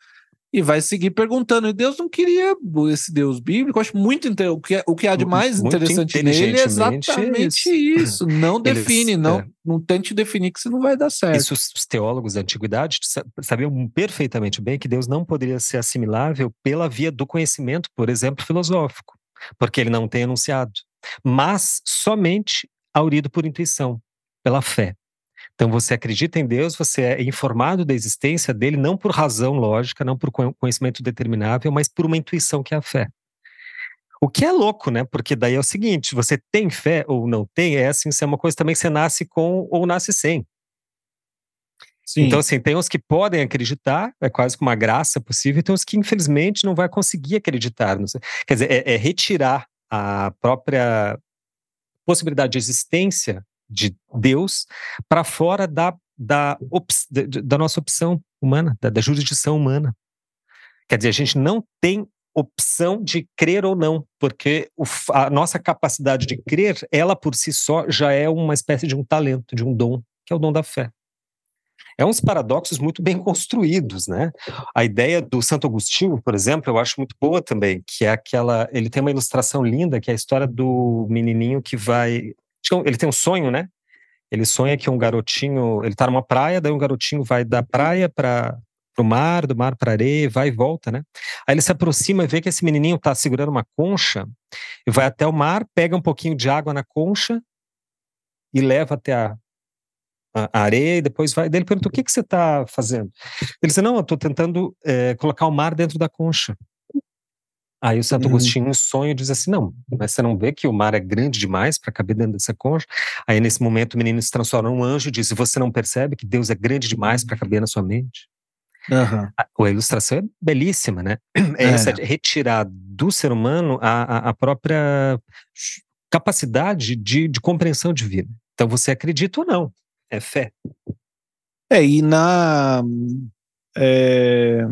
E vai seguir perguntando. E Deus não queria esse Deus bíblico. Eu acho muito o que, o que há de mais muito interessante nele é exatamente isso. Não define, Eles, não, é. não tente definir que você não vai dar certo. Isso os teólogos da antiguidade sabiam perfeitamente bem que Deus não poderia ser assimilável pela via do conhecimento, por exemplo, filosófico, porque ele não tem enunciado, mas somente aurido por intuição, pela fé. Então você acredita em Deus, você é informado da existência dele não por razão lógica, não por conhecimento determinável, mas por uma intuição que é a fé. O que é louco, né? Porque daí é o seguinte: você tem fé ou não tem, é assim, se é uma coisa também que você nasce com ou nasce sem. Sim. Então, assim, tem uns que podem acreditar, é quase que uma graça possível, e tem uns que, infelizmente, não vai conseguir acreditar. Quer dizer, é, é retirar a própria possibilidade de existência de Deus para fora da, da, da, nossa opção humana, da, da jurisdição humana. Quer dizer, a gente não tem opção de crer ou não, porque a nossa capacidade de crer, ela por si só já é uma espécie de um talento, de um dom, que é o dom da fé. É uns paradoxos muito bem construídos, né? A ideia do Santo Agostinho, por exemplo, eu acho muito boa também, que é aquela, ele tem uma ilustração linda, que é a história do menininho que vai ele tem um sonho, né? Ele sonha que um garotinho, ele tá numa praia, daí um garotinho vai da praia para o mar, do mar para areia, vai e volta, né? Aí ele se aproxima e vê que esse menininho tá segurando uma concha e vai até o mar, pega um pouquinho de água na concha e leva até a, a areia e depois vai. Daí ele pergunta: o que, que você está fazendo? Ele diz: não, eu estou tentando é, colocar o mar dentro da concha. Aí o Santo uhum. Agostinho, em sonho, diz assim: não, mas você não vê que o mar é grande demais para caber dentro dessa concha? Aí nesse momento o menino se transforma num anjo e diz: você não percebe que Deus é grande demais para caber na sua mente? Uhum. A, a, ilustração é belíssima, né? É, <clears throat> é. Essa, retirar do ser humano a, a própria capacidade de, de compreensão divina. Então você acredita ou não, é fé. É, e na. É,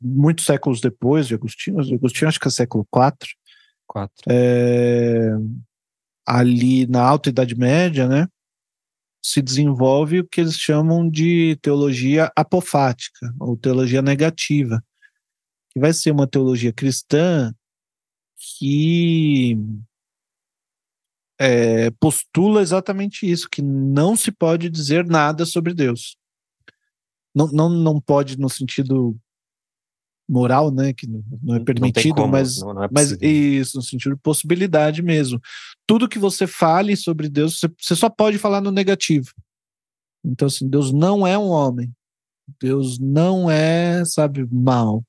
muitos séculos depois de Agostinho, Agostinho acho que é século IV, Quatro. É, ali na Alta Idade Média, né, se desenvolve o que eles chamam de teologia apofática, ou teologia negativa, que vai ser uma teologia cristã que é, postula exatamente isso, que não se pode dizer nada sobre Deus não, não, não pode no sentido moral, né, que não é permitido, não como, mas, não, não é mas isso, no sentido de possibilidade mesmo. Tudo que você fale sobre Deus, você, você só pode falar no negativo. Então, assim, Deus não é um homem. Deus não é, sabe, mal.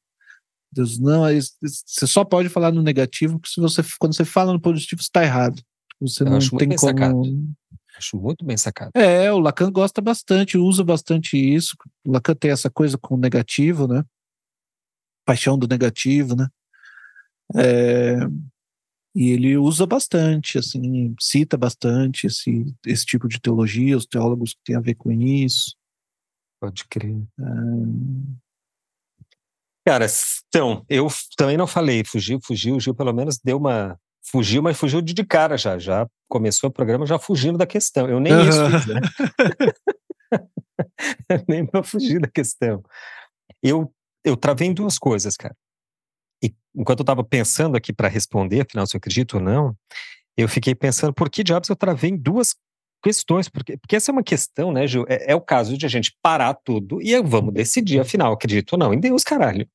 Deus não é. Você só pode falar no negativo, porque se você, quando você fala no positivo, está errado. Você Eu não tem como. Sacado. Acho muito bem sacado. É, o Lacan gosta bastante, usa bastante isso. O Lacan tem essa coisa com o negativo, né? Paixão do negativo, né? É, e ele usa bastante, assim, cita bastante esse, esse tipo de teologia, os teólogos que têm a ver com isso. Pode crer. É... Cara, então, eu também não falei, fugiu, fugiu, o Gil pelo menos deu uma fugiu, mas fugiu de cara já. Já começou o programa já fugindo da questão. Eu nem isso fiz, né? <laughs> nem para fugir da questão. Eu, eu travei em duas coisas, cara. E enquanto eu estava pensando aqui para responder, afinal, se eu acredito ou não, eu fiquei pensando por que diabos eu travei em duas questões, porque, porque essa é uma questão, né, Gil? É, é o caso de a gente parar tudo e vamos decidir, afinal, acredito ou não em Deus, caralho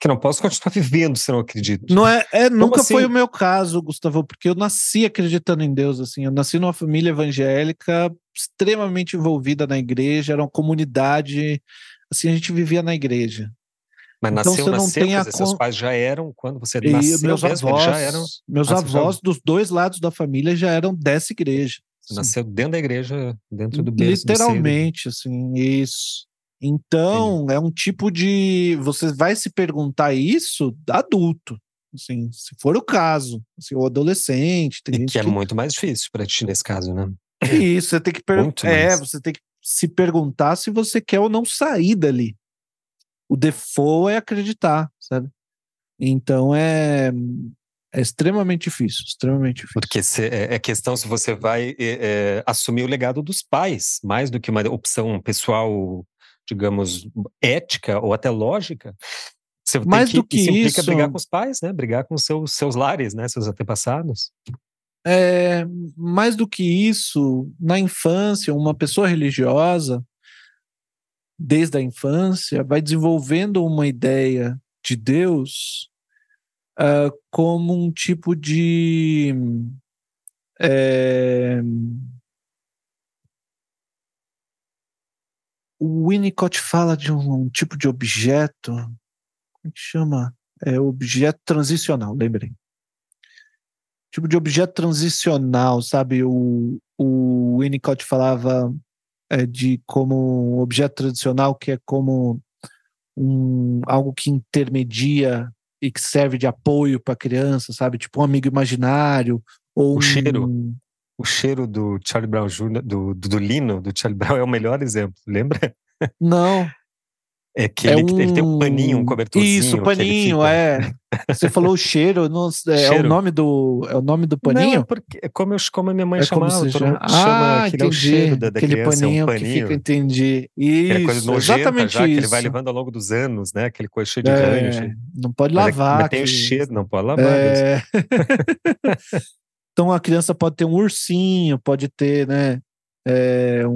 que não posso continuar vivendo se não acredito. Não é, é nunca assim? foi o meu caso, Gustavo, porque eu nasci acreditando em Deus, assim, eu nasci numa família evangélica extremamente envolvida na igreja, era uma comunidade, assim, a gente vivia na igreja. Mas então, nasceu, você não nasceu, tem a... Dizer, seus pais já eram, quando você e nasceu meus mesmo, avós, já eram... Meus avós já... dos dois lados da família já eram dessa igreja. Nasceu dentro da igreja, dentro do berço Literalmente, assim, isso. Então, é um tipo de. Você vai se perguntar isso adulto. Assim, se for o caso, assim, ou adolescente. Tem que é que... muito mais difícil para ti nesse caso, né? Isso, você tem que perguntar. É, você tem que se perguntar se você quer ou não sair dali. O default é acreditar, sabe? Então é, é extremamente difícil, extremamente difícil. Porque se, é, é, questão se você vai é, é, assumir o legado dos pais, mais do que uma opção pessoal digamos, ética ou até lógica, você Mais que, do que isso implica brigar com os pais, né? Brigar com seus seus lares, né? Seus antepassados. É, mais do que isso, na infância, uma pessoa religiosa, desde a infância, vai desenvolvendo uma ideia de Deus uh, como um tipo de é, o Winnicott fala de um, um, tipo de objeto, como é que chama? É objeto transicional, lembrei. Tipo de objeto transicional, sabe? O, o Winnicott falava é, de como um objeto tradicional que é como um, algo que intermedia e que serve de apoio para a criança, sabe? Tipo um amigo imaginário ou o um, cheiro o cheiro do Charlie Brown Jr., do, do, do, Lino, do Charlie Brown, é o melhor exemplo, lembra? Não. É que é ele, um... ele, tem um paninho, um cobertorzinho. Isso, paninho, fica... <laughs> é. Você falou o cheiro, não, é, cheiro. é, o nome do é o nome do paninho? Não, é porque é como, eu, como a minha mãe é chamava, todo ah, chama aquele é o cheiro da, da aquele criança, paninho, é um paninho. Que fica, entendi. Isso, coisa nojenta, exatamente já, isso. que ele vai levando ao longo dos anos, né? Aquele coisa cheio de é, ranho. Não pode lavar. Mas, mas tem o cheiro, não pode lavar. É... <laughs> Então a criança pode ter um ursinho, pode ter, né, é, um,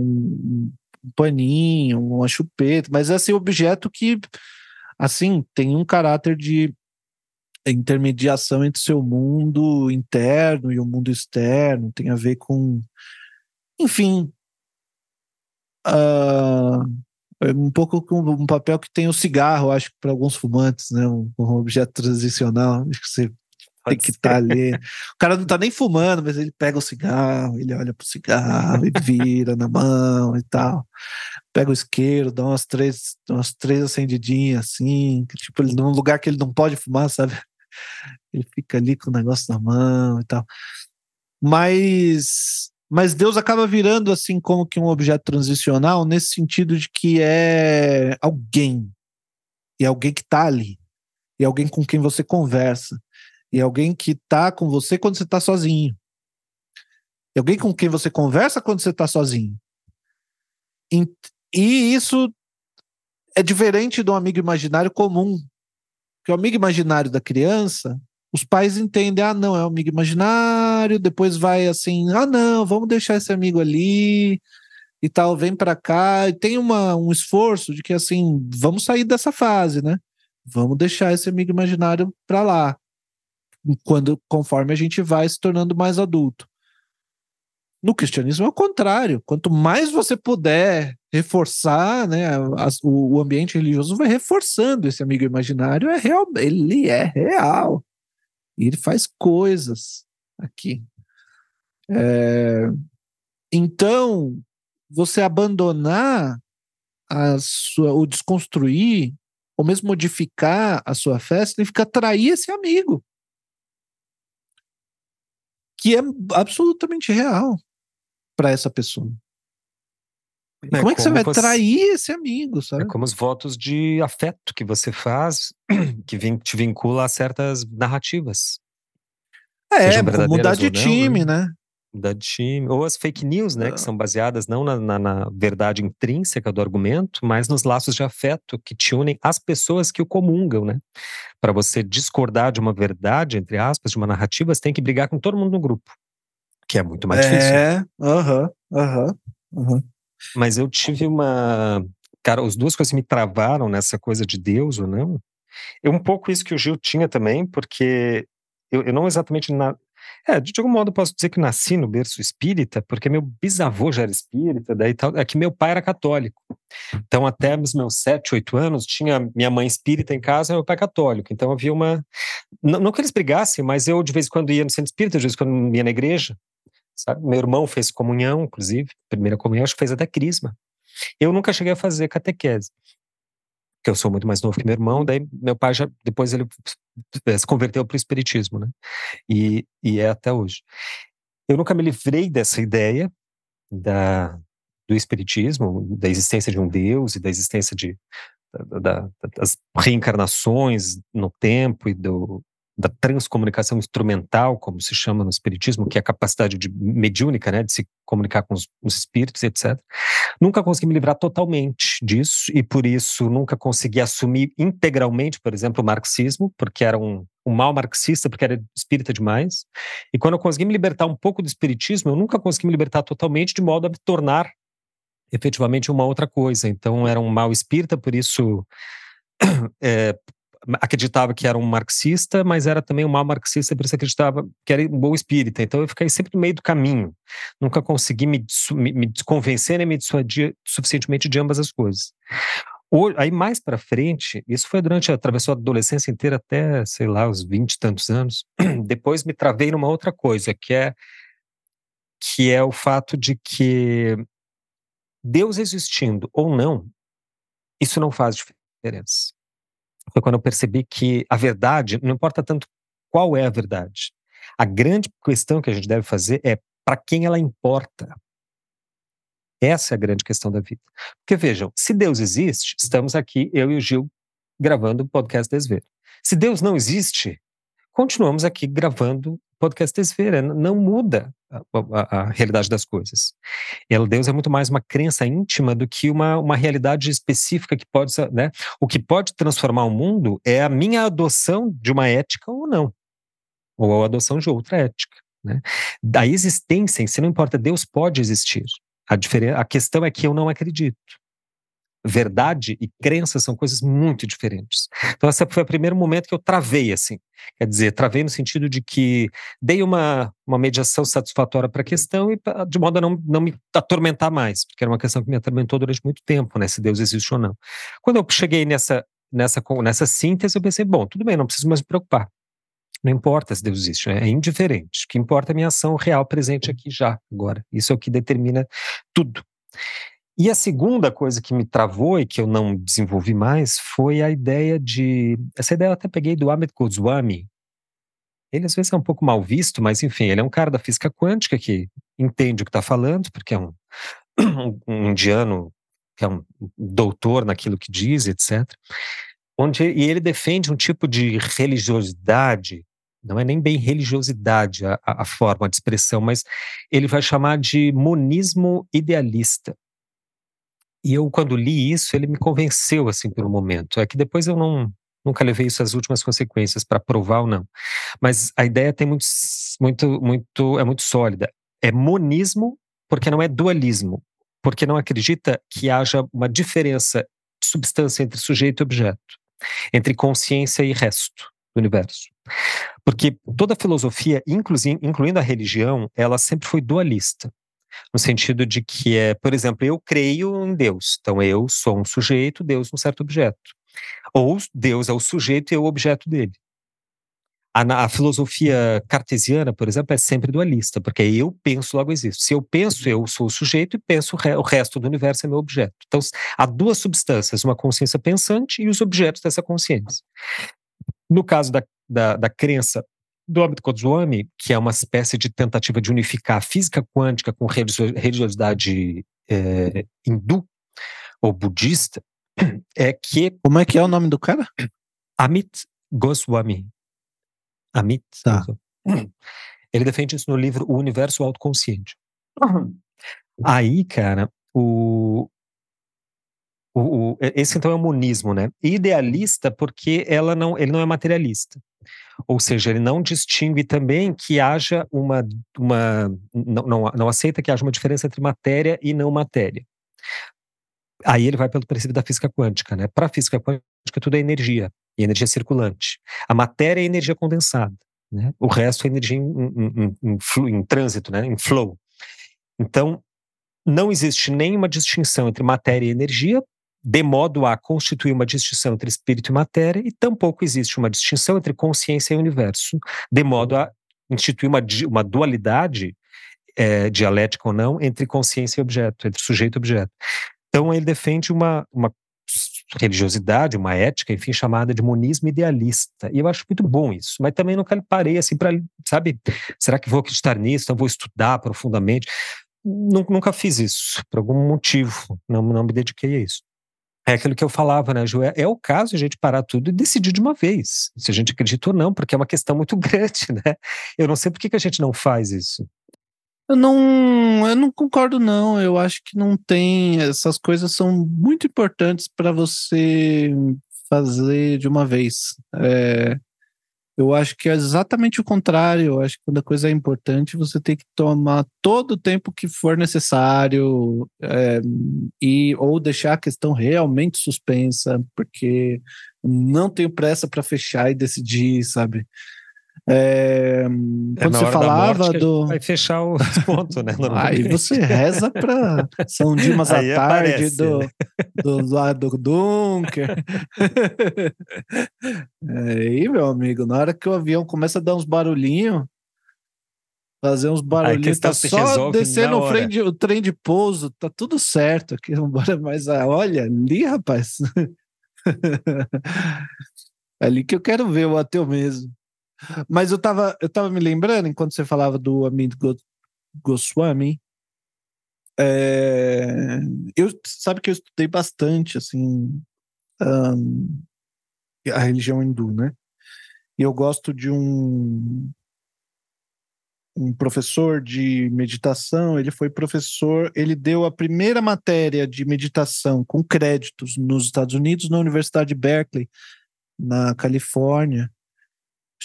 um, paninho, uma chupeta, mas é assim, objeto que, assim, tem um caráter de intermediação entre seu mundo interno e o mundo externo, tem a ver com, enfim, uh, um pouco com um papel que tem o cigarro, acho que para alguns fumantes, né, um, um objeto transicional, acho que você tem que estar tá ali. <laughs> O cara não tá nem fumando, mas ele pega o cigarro, ele olha pro cigarro e vira na mão e tal. Pega o isqueiro, dá umas três, umas três acendidinhas assim, que, tipo, ele, num lugar que ele não pode fumar, sabe? <laughs> Ele fica ali com o negócio na mão e tal. Mas mas Deus acaba virando assim como que um objeto transicional nesse sentido de que é alguém. E alguém que tá ali. E alguém com quem você conversa e alguém que está com você quando você está sozinho. E alguém com quem você conversa quando você está sozinho. E, e isso é diferente do amigo imaginário comum. Que o amigo imaginário da criança, os pais entendem, ah, não, é um amigo imaginário, depois vai assim, ah, não, vamos deixar esse amigo ali e tal, vem para cá, e tem uma, um esforço de que assim, vamos sair dessa fase, né? Vamos deixar esse amigo imaginário para lá quando conforme a gente vai se tornando mais adulto. No cristianismo é o contrário. Quanto mais você puder reforçar, né, o, o, ambiente religioso vai reforçando esse amigo imaginário. É real, ele é real. E ele faz coisas aqui. É, então, você abandonar a sua, o desconstruir, ou mesmo modificar a sua fé, significa trair esse amigo que é absolutamente real para essa pessoa. É, como é que você vai você... trair esse amigo, sabe? É como os votos de afeto que você faz, <clears throat> que te vincula a certas narrativas. É, mudar de não, time, né? né? Mudar de time. Ou as fake news, né? Que são baseadas não na, na, na, verdade intrínseca do argumento, mas nos laços de afeto que te unem às pessoas que o comungam, né? Para você discordar de uma verdade, entre aspas, de uma narrativa, você tem que brigar com todo mundo no grupo. Que é muito mais é, difícil. É, aham, aham, aham. Mas eu tive uma. Cara, as duas coisas me travaram nessa coisa de Deus ou não. É um pouco isso que o Gil tinha também, porque eu, eu não exatamente. Na... É, de algum modo posso dizer que nasci no berço espírita, porque meu bisavô já era espírita, daí tal. É que meu pai era católico. Então, até os meus sete, oito anos, tinha minha mãe espírita em casa e meu pai católico. Então, havia uma. Não, não que eles brigassem, mas eu de vez em quando ia no centro espírita, de vez em quando ia na igreja. Sabe? Meu irmão fez comunhão, inclusive, primeira comunhão, acho que fez até crisma. Eu nunca cheguei a fazer catequese que eu sou muito mais novo que meu irmão, daí meu pai já, depois ele se converteu para o espiritismo, né? E, e é até hoje. Eu nunca me livrei dessa ideia da, do espiritismo, da existência de um Deus e da existência de, da, da, das reencarnações no tempo e do, da transcomunicação instrumental, como se chama no espiritismo, que é a capacidade de, mediúnica, né, de se comunicar com os, os, espíritos, etc. Nunca consegui me livrar totalmente disso e por isso nunca consegui assumir integralmente, por exemplo, o marxismo, porque era um, um mal marxista, porque era espírita demais. E quando eu consegui me libertar um pouco do espiritismo, eu nunca consegui me libertar totalmente de modo a me tornar efetivamente uma outra coisa. Então era um mal espírita, por isso é, <clears throat> acreditava que era um marxista, mas era também um mal marxista, por isso acreditava que era um bom espírita. Então eu fiquei sempre no meio do caminho. Nunca consegui me, me, me convencer nem me dissuadir suficientemente de ambas as coisas. aí mais para frente, isso foi durante, atravessou a adolescência inteira até, sei lá, os vinte e tantos anos. <clears throat> Depois me travei numa outra coisa, que é que é o fato de que Deus existindo ou não, isso não faz diferença foi quando eu percebi que a verdade, não importa tanto qual é a verdade, a grande questão que a gente deve fazer é para quem ela importa. Essa é a grande questão da vida. Porque vejam, se Deus existe, estamos aqui, eu e o Gil, gravando o podcast Desver. Se Deus não existe, continuamos aqui gravando podcast Desver. Não muda a, a, a, realidade das coisas. E Deus é muito mais uma crença íntima do que uma, uma realidade específica que pode, né? O que pode transformar o mundo é a minha adoção de uma ética ou não, ou a adoção de outra ética. Né? Da existência em si não importa, Deus pode existir. A, diferença, a questão é que eu não acredito verdade e crença são coisas muito diferentes. Então, esse foi o primeiro momento que eu travei, assim. Quer dizer, travei no sentido de que dei uma, uma mediação satisfatória para a questão e de modo a não, não me atormentar mais, porque era uma questão que me atormentou durante muito tempo, né? Se Deus existe ou não. Quando eu cheguei nessa, nessa, nessa síntese, eu pensei, bom, tudo bem, não preciso mais me preocupar. Não importa se Deus existe, é indiferente. O que importa é a minha ação real presente aqui já, agora. Isso é o que determina tudo. E a segunda coisa que me travou e que eu não desenvolvi mais foi a ideia de. Essa ideia eu até peguei do Amit Goswami. Ele às vezes é um pouco mal visto, mas enfim, ele é um cara da física quântica que entende o que está falando, porque é <clears throat> um, um, indiano que é um doutor naquilo que diz, etc. Onde, e ele defende um tipo de religiosidade, não é nem bem religiosidade a, a forma de expressão, mas ele vai chamar de monismo idealista. E eu, quando li isso, ele me convenceu, assim, por um momento. É que depois eu não, nunca levei isso às últimas consequências para provar ou não. Mas a ideia tem muito, muito, muito, é muito sólida. É monismo, porque não é dualismo. Porque não acredita que haja uma diferença de substância entre sujeito e objeto, entre consciência e resto do universo. Porque toda filosofia, incluindo a religião, ela sempre foi dualista no sentido de que é, por exemplo, eu creio em Deus, então eu sou um sujeito, Deus um certo objeto. Ou Deus é o sujeito e eu o objeto dele. A, a, filosofia cartesiana, por exemplo, é sempre dualista, porque eu penso, logo existo. Se eu penso, eu sou o sujeito e penso, o resto do universo é meu objeto. Então, há duas substâncias, uma consciência pensante e os objetos dessa consciência. No caso da, da, da crença do Amit Goswami, que é uma espécie de tentativa de unificar a física quântica com religiosidade é, hindu ou budista, <clears throat> é que. Como é que é o nome do cara? Amit Goswami. Amit. Tá. Ele defende isso no livro O Universo Autoconsciente. Aí, cara, o, o, o, esse então é o monismo, né? Idealista porque ela não, ele não é materialista. Ou seja, ele não distingue também que haja uma. uma não, não, não aceita que haja uma diferença entre matéria e não matéria. Aí ele vai pelo princípio da física quântica, né? Para a física quântica, tudo é energia, e energia circulante. A matéria é energia condensada, né? O resto é energia em, em, em, em, em trânsito, né? Em flow. Então, não existe nenhuma distinção entre matéria e energia, de modo a constituir uma distinção entre espírito e matéria, e tampouco existe uma distinção entre consciência e universo, de modo a instituir uma, uma dualidade é, dialética ou não entre consciência e objeto, entre sujeito e objeto. Então ele defende uma, uma religiosidade, uma ética, enfim, chamada de monismo idealista. E eu acho muito bom isso, mas também nunca parei assim para, sabe, será que vou acreditar nisso? Então vou estudar profundamente. Nunca fiz isso, por algum motivo, não, não me dediquei a isso. É aquilo que eu falava, né, Ju? É, é o caso a gente parar tudo e decidir de uma vez, se a gente acredita ou não, porque é uma questão muito <laughs> grande, né? Eu não sei por que, que a gente não faz isso. Eu não, eu não concordo, não. Eu acho que não tem. Essas coisas são muito importantes para você fazer de uma vez. É, eu acho que é exatamente o contrário. Eu acho que quando a coisa é importante, você tem que tomar todo o tempo que for necessário é, e ou deixar a questão realmente suspensa, porque não tenho pressa para fechar e decidir, sabe? É, quando é você falava do. Vai fechar os <laughs> pontos, né? Aí você reza para São Dimas à tarde aparece, do, né? do lado do Dunker. Aí, meu amigo, na hora que o avião começa a dar uns barulhinhos, fazer uns barulhinhos, tá só descendo o, trem de, o trem de pouso, tá tudo certo aqui, <laughs> mas ah, olha ali, rapaz. <laughs> ali que eu quero ver o ateu mesmo. Mas eu tava, eu tava me lembrando, enquanto você falava do Amit Goswami, é, eu sabe que eu estudei bastante assim um, a religião hindu, né? E eu gosto de um um professor de meditação, ele foi professor, ele deu a primeira matéria de meditação com créditos nos Estados Unidos na Universidade de Berkeley, na Califórnia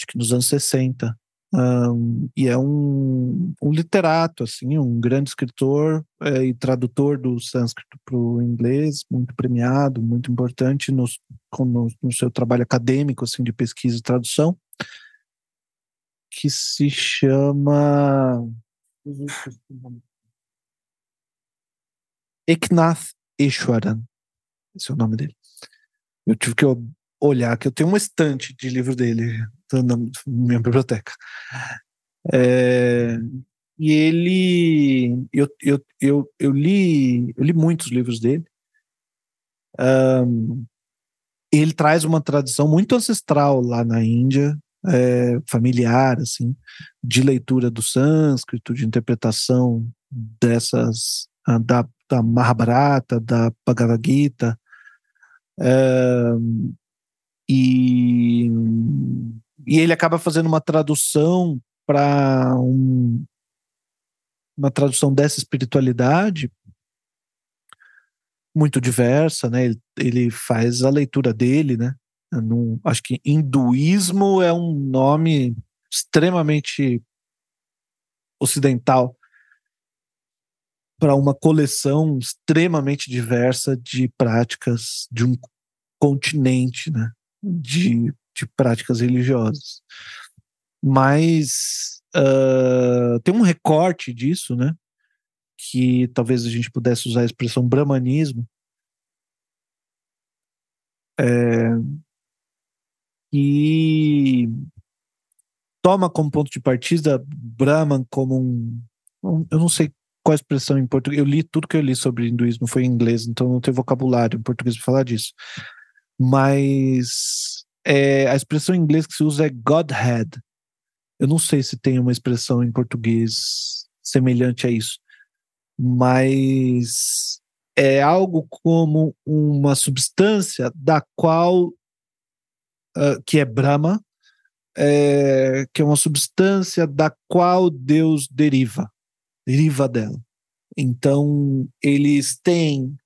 acho que nos anos 60. Um, e é um, um, literato, assim, um grande escritor é, e tradutor do sânscrito para o inglês, muito premiado, muito importante no, no, no, seu trabalho acadêmico, assim, de pesquisa e tradução, que se chama Eknath Ishwaran, esse é o nome dele. Eu tive que olhar que eu tenho uma estante de livro dele na minha biblioteca. É, e ele, eu, eu, eu, eu, li, eu li muitos livros dele. Um, ele traz uma tradição muito ancestral lá na Índia, é, familiar, assim, de leitura do sânscrito, de interpretação dessas, ah, da, da Mahabharata, da Bhagavad Gita. E, e ele acaba fazendo uma tradução para um, uma tradução dessa espiritualidade muito diversa, né? Ele, ele faz a leitura dele, né? Não, acho que hinduísmo é um nome extremamente ocidental para uma coleção extremamente diversa de práticas de um continente, né? de, de práticas religiosas. Mas uh, tem um recorte disso, né? Que talvez a gente pudesse usar a expressão brahmanismo. É, e toma como ponto de partida Brahman como um, eu não sei qual a expressão em português, eu li tudo que eu li sobre hinduísmo foi em inglês, então não tenho vocabulário em português para falar disso mas é, a expressão em inglês que se usa é Godhead. Eu não sei se tem uma expressão em português semelhante a isso, mas é algo como uma substância da qual uh, que é Brahma, é, que é uma substância da qual Deus deriva, deriva dela. Então, eles têm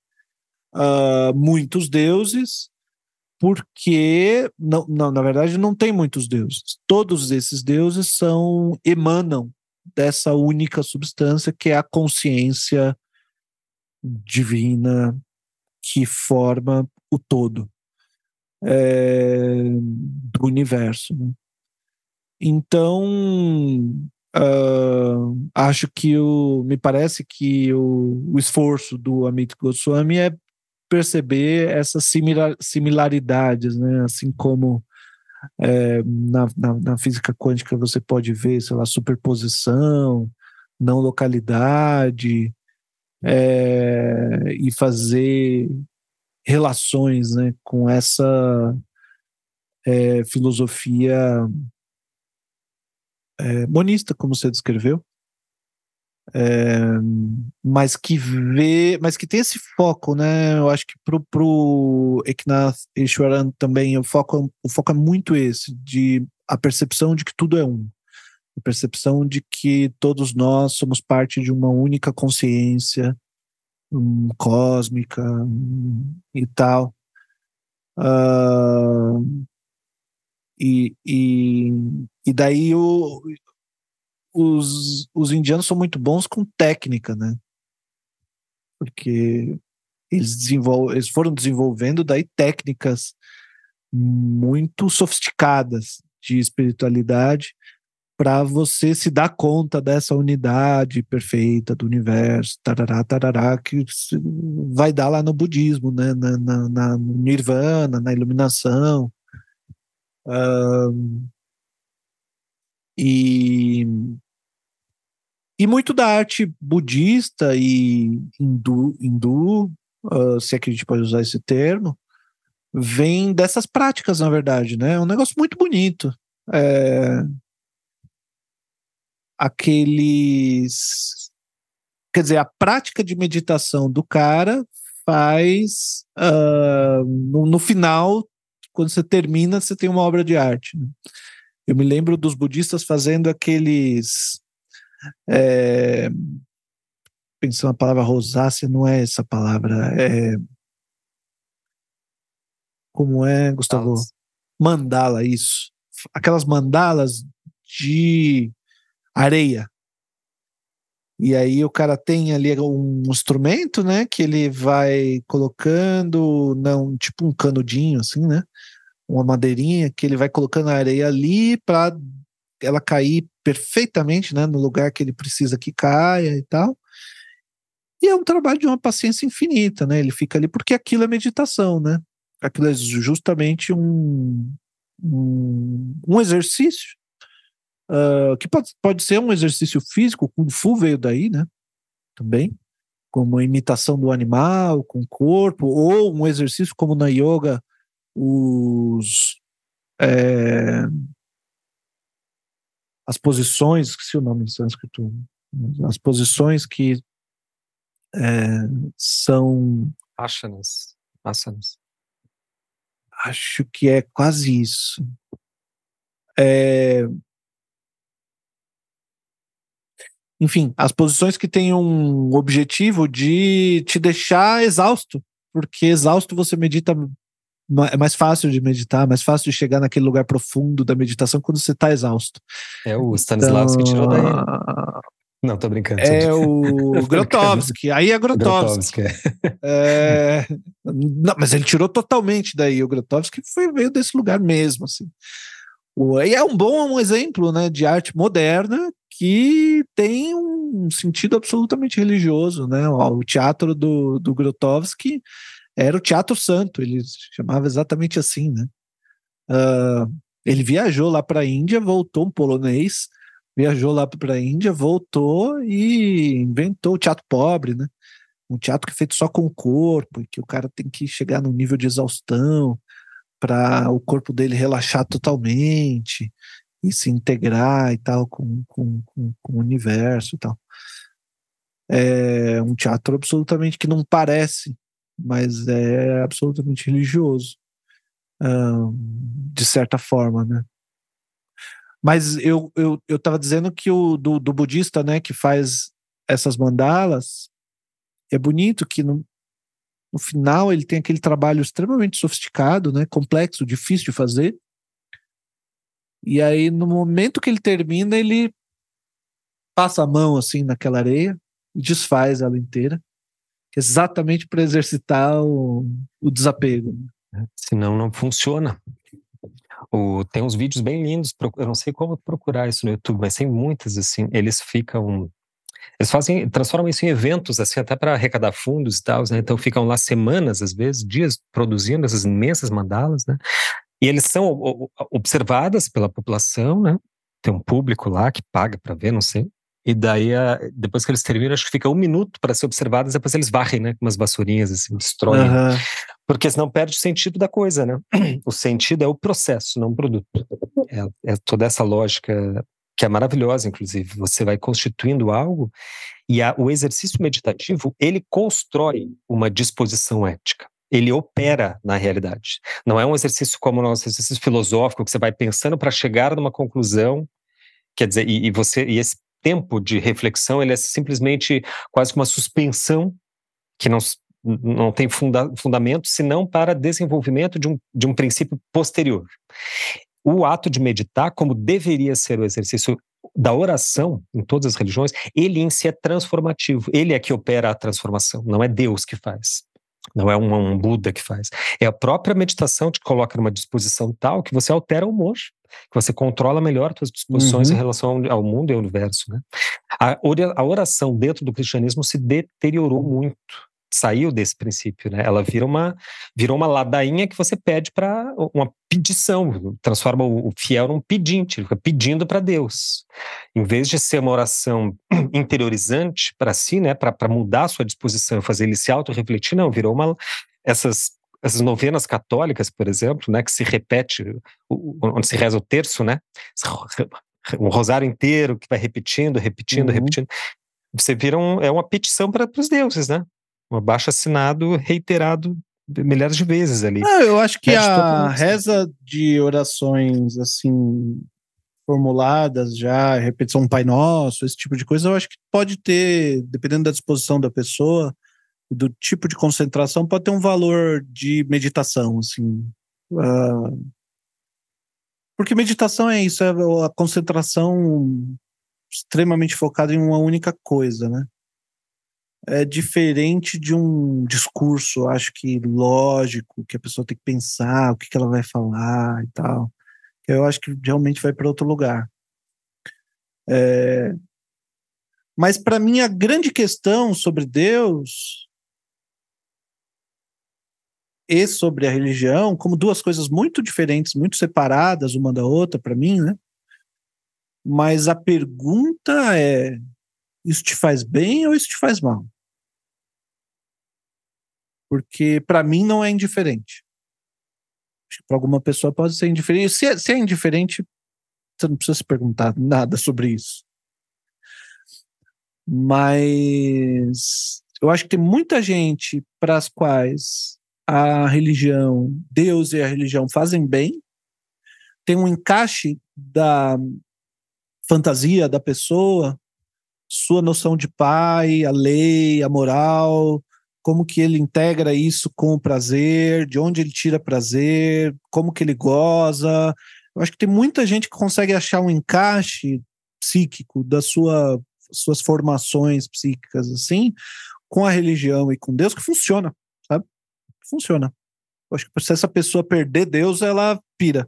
uh, muitos deuses, porque, não, não, na verdade, não tem muitos deuses. Todos esses deuses são emanam dessa única substância que é a consciência divina que forma o todo é, do universo. Né? Então, uh, acho que o, me parece que o, o esforço do Amit Goswami é perceber essas similar, similaridades, né? Assim como é, na, na, na, física quântica você pode ver, sei lá, superposição, não localidade, é, e fazer relações né, com essa é, filosofia é, monista, como você descreveu, é, mas que vê, mas que tem esse foco, né? Eu acho que pro, pro Eknath Ishwaran também o foco, o foco é muito esse, de a percepção de que tudo é um, a percepção de que todos nós somos parte de uma única consciência um, cósmica um, e tal. Uh, e, e, e daí o, os, os indianos são muito bons com técnica, né? Porque eles, desenvolvem, eles foram desenvolvendo daí técnicas muito sofisticadas de espiritualidade para você se dar conta dessa unidade perfeita do universo, tarará, tarará, que vai dar lá no budismo, né? na, na, na nirvana, na iluminação. Um, e e muito da arte budista e hindu, hindu uh, se é que a gente pode usar esse termo, vem dessas práticas, na verdade, né? É um negócio muito bonito. É... Aqueles. Quer dizer, a prática de meditação do cara faz. Uh, no, no, final, quando você termina, você tem uma obra de arte. Né? Eu me lembro dos budistas fazendo aqueles é, pensando na palavra rosácea, não é essa palavra. É, como é, Gustavo? Mandala, isso. Aquelas mandalas de areia. E aí o cara tem ali um instrumento, né, que ele vai colocando, não, tipo um canudinho assim, né? Uma madeirinha que ele vai colocando a areia ali para ela cair perfeitamente né, no lugar que ele precisa que caia e tal. E é um trabalho de uma paciência infinita, né? Ele fica ali porque aquilo é meditação, né? Aquilo é justamente um, um, um exercício uh, que pode, pode ser um exercício físico, Kung Fu veio daí, né? Também, como imitação do animal, com o corpo, ou um exercício como na yoga, os é, as posições, esqueci o nome em sânscrito, as posições que é, são. Asanas. Asanas. Acho que é quase isso. É, enfim, as posições que têm um objetivo de te deixar exausto, porque exausto você medita é mais fácil de meditar, mais fácil de chegar naquele lugar profundo da meditação quando você está exausto. É o Stanislavski então, tirou daí. Não, tô brincando. É o <laughs> Grotowski. Aí é Grotowski. Grotowski é. é... Não, mas ele tirou totalmente daí. O Grotowski foi veio desse lugar mesmo, assim. E é um bom um exemplo, né, de arte moderna que tem um sentido absolutamente religioso, né? O teatro do, do Grotowski era o Teatro Santo, ele chamava exatamente assim, né? Uh, ele viajou lá para a Índia, voltou um polonês, viajou lá para a Índia, voltou e inventou o teatro pobre, né? Um teatro que é feito só com o corpo, que o cara tem que chegar no nível de exaustão para o corpo dele relaxar totalmente e se integrar e tal com, com, com, com o universo e tal. É um teatro absolutamente que não parece mas é absolutamente religioso, de certa forma, né? Mas eu, eu, eu tava dizendo que o do, do budista, né, que faz essas mandalas, é bonito que no, no final ele tem aquele trabalho extremamente sofisticado, né, complexo, difícil de fazer. E aí, no momento que ele termina, ele passa a mão assim naquela areia e desfaz ela inteira, exatamente para exercitar o, o desapego. Senão não funciona. O, tem uns vídeos bem lindos, eu não sei como procurar isso no YouTube, mas tem muitas assim. Eles ficam eles fazem, transformam isso em eventos, assim, até para arrecadar fundos e tal, né? Então ficam lá semanas, às vezes, dias, produzindo essas imensas mandalas, né? E eles são observadas pela população, né? Tem um público lá que paga para ver, não sei. E daí, depois que eles terminam, acho que fica um minuto para ser observadas, depois eles varrem, né? Com umas vassourinhas, assim, destroem. Uhum. Porque senão perde o sentido da coisa, né? O sentido é o processo, não o produto. É, é toda essa lógica que é maravilhosa, inclusive. Você vai constituindo algo e a, o exercício meditativo, ele constrói uma disposição ética. Ele opera na realidade. Não é um exercício como o nosso exercício filosófico, que você vai pensando para chegar numa conclusão. Quer dizer, e, e você e esse tempo de reflexão, ele é simplesmente quase que uma suspensão que não, não tem funda, fundamento, senão para desenvolvimento de um, de um princípio posterior. O ato de meditar, como deveria ser o exercício da oração em todas as religiões, ele em si é transformativo. Ele é que opera a transformação, não é Deus que faz. Não é um, um Buda que faz. É a própria meditação que te coloca numa disposição tal que você altera o humor que você controla melhor suas disposições uhum. em relação ao mundo e ao universo. Né? A oração dentro do cristianismo se deteriorou muito saiu desse princípio, né? Ela vira uma virou uma ladainha que você pede para uma pedição, transforma o fiel num pedinte, ele fica pedindo para Deus. Em vez de ser uma oração <clears throat> interiorizante para si, né, para mudar a sua disposição, fazer ele se auto-refletir, não, virou uma essas essas novenas católicas, por exemplo, né, que se repete, onde se reza o terço, né, um rosário inteiro que vai repetindo, repetindo, uhum. repetindo. Você vira um, é uma petição para os deuses, né? Um abaixo assinado reiterado milhares de vezes ali. Ah, eu acho que a reza de orações assim formuladas já, repetição um Pai Nosso, esse tipo de coisa, eu acho que pode ter, dependendo da disposição da pessoa, do tipo de concentração pode ter um valor de meditação, assim. Uh, porque meditação é isso, é a concentração extremamente focada em uma única coisa, né? É diferente de um discurso, acho que lógico, que a pessoa tem que pensar o que, que ela vai falar e tal. Eu acho que realmente vai para outro lugar. É... Mas para mim a grande questão sobre Deus e sobre a religião como duas coisas muito diferentes, muito separadas uma da outra para mim, né? Mas a pergunta é: isso te faz bem ou isso te faz mal? Porque para mim não é indiferente. Para alguma pessoa pode ser indiferente. Se é, se é indiferente, você não precisa se perguntar nada sobre isso. Mas eu acho que tem muita gente para as quais a religião, Deus e a religião fazem bem, tem um encaixe da fantasia da pessoa, sua noção de pai, a lei, a moral, como que ele integra isso com o prazer, de onde ele tira prazer, como que ele goza. Eu acho que tem muita gente que consegue achar um encaixe psíquico das sua, suas formações psíquicas assim, com a religião e com Deus que funciona funciona. Eu acho que se essa pessoa perder Deus, ela pira.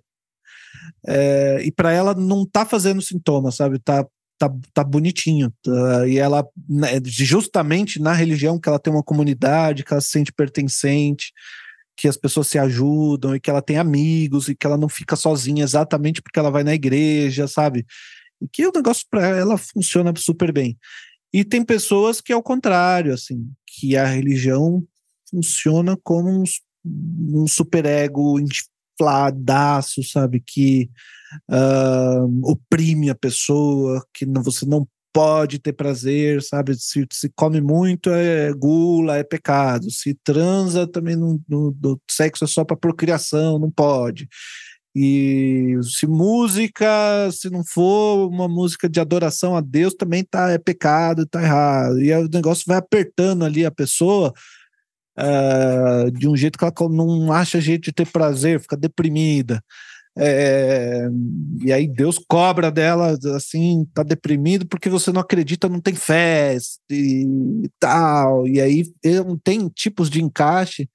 É, e para ela não tá fazendo sintoma, sabe? Tá, tá, tá bonitinho. Tá, e ela, né, justamente na religião, que ela tem uma comunidade, que ela se sente pertencente, que as pessoas se ajudam e que ela tem amigos e que ela não fica sozinha exatamente porque ela vai na igreja, sabe? E que o negócio para ela funciona super bem. E tem pessoas que é o contrário, assim, que a religião funciona como um, um superego infladaço, sabe? Que uh, oprime a pessoa, que não, você não pode ter prazer, sabe? Se, se come muito é gula, é pecado. Se transa também no, no, no sexo é só para procriação, não pode. E se música, se não for uma música de adoração a Deus, também tá é pecado, tá errado. E o negócio vai apertando ali a pessoa uh, de um jeito que ela não acha jeito de ter prazer, fica deprimida. É, e aí Deus cobra dela assim, tá deprimido porque você não acredita, não tem fé e, tal. E aí tem tipos de encaixe.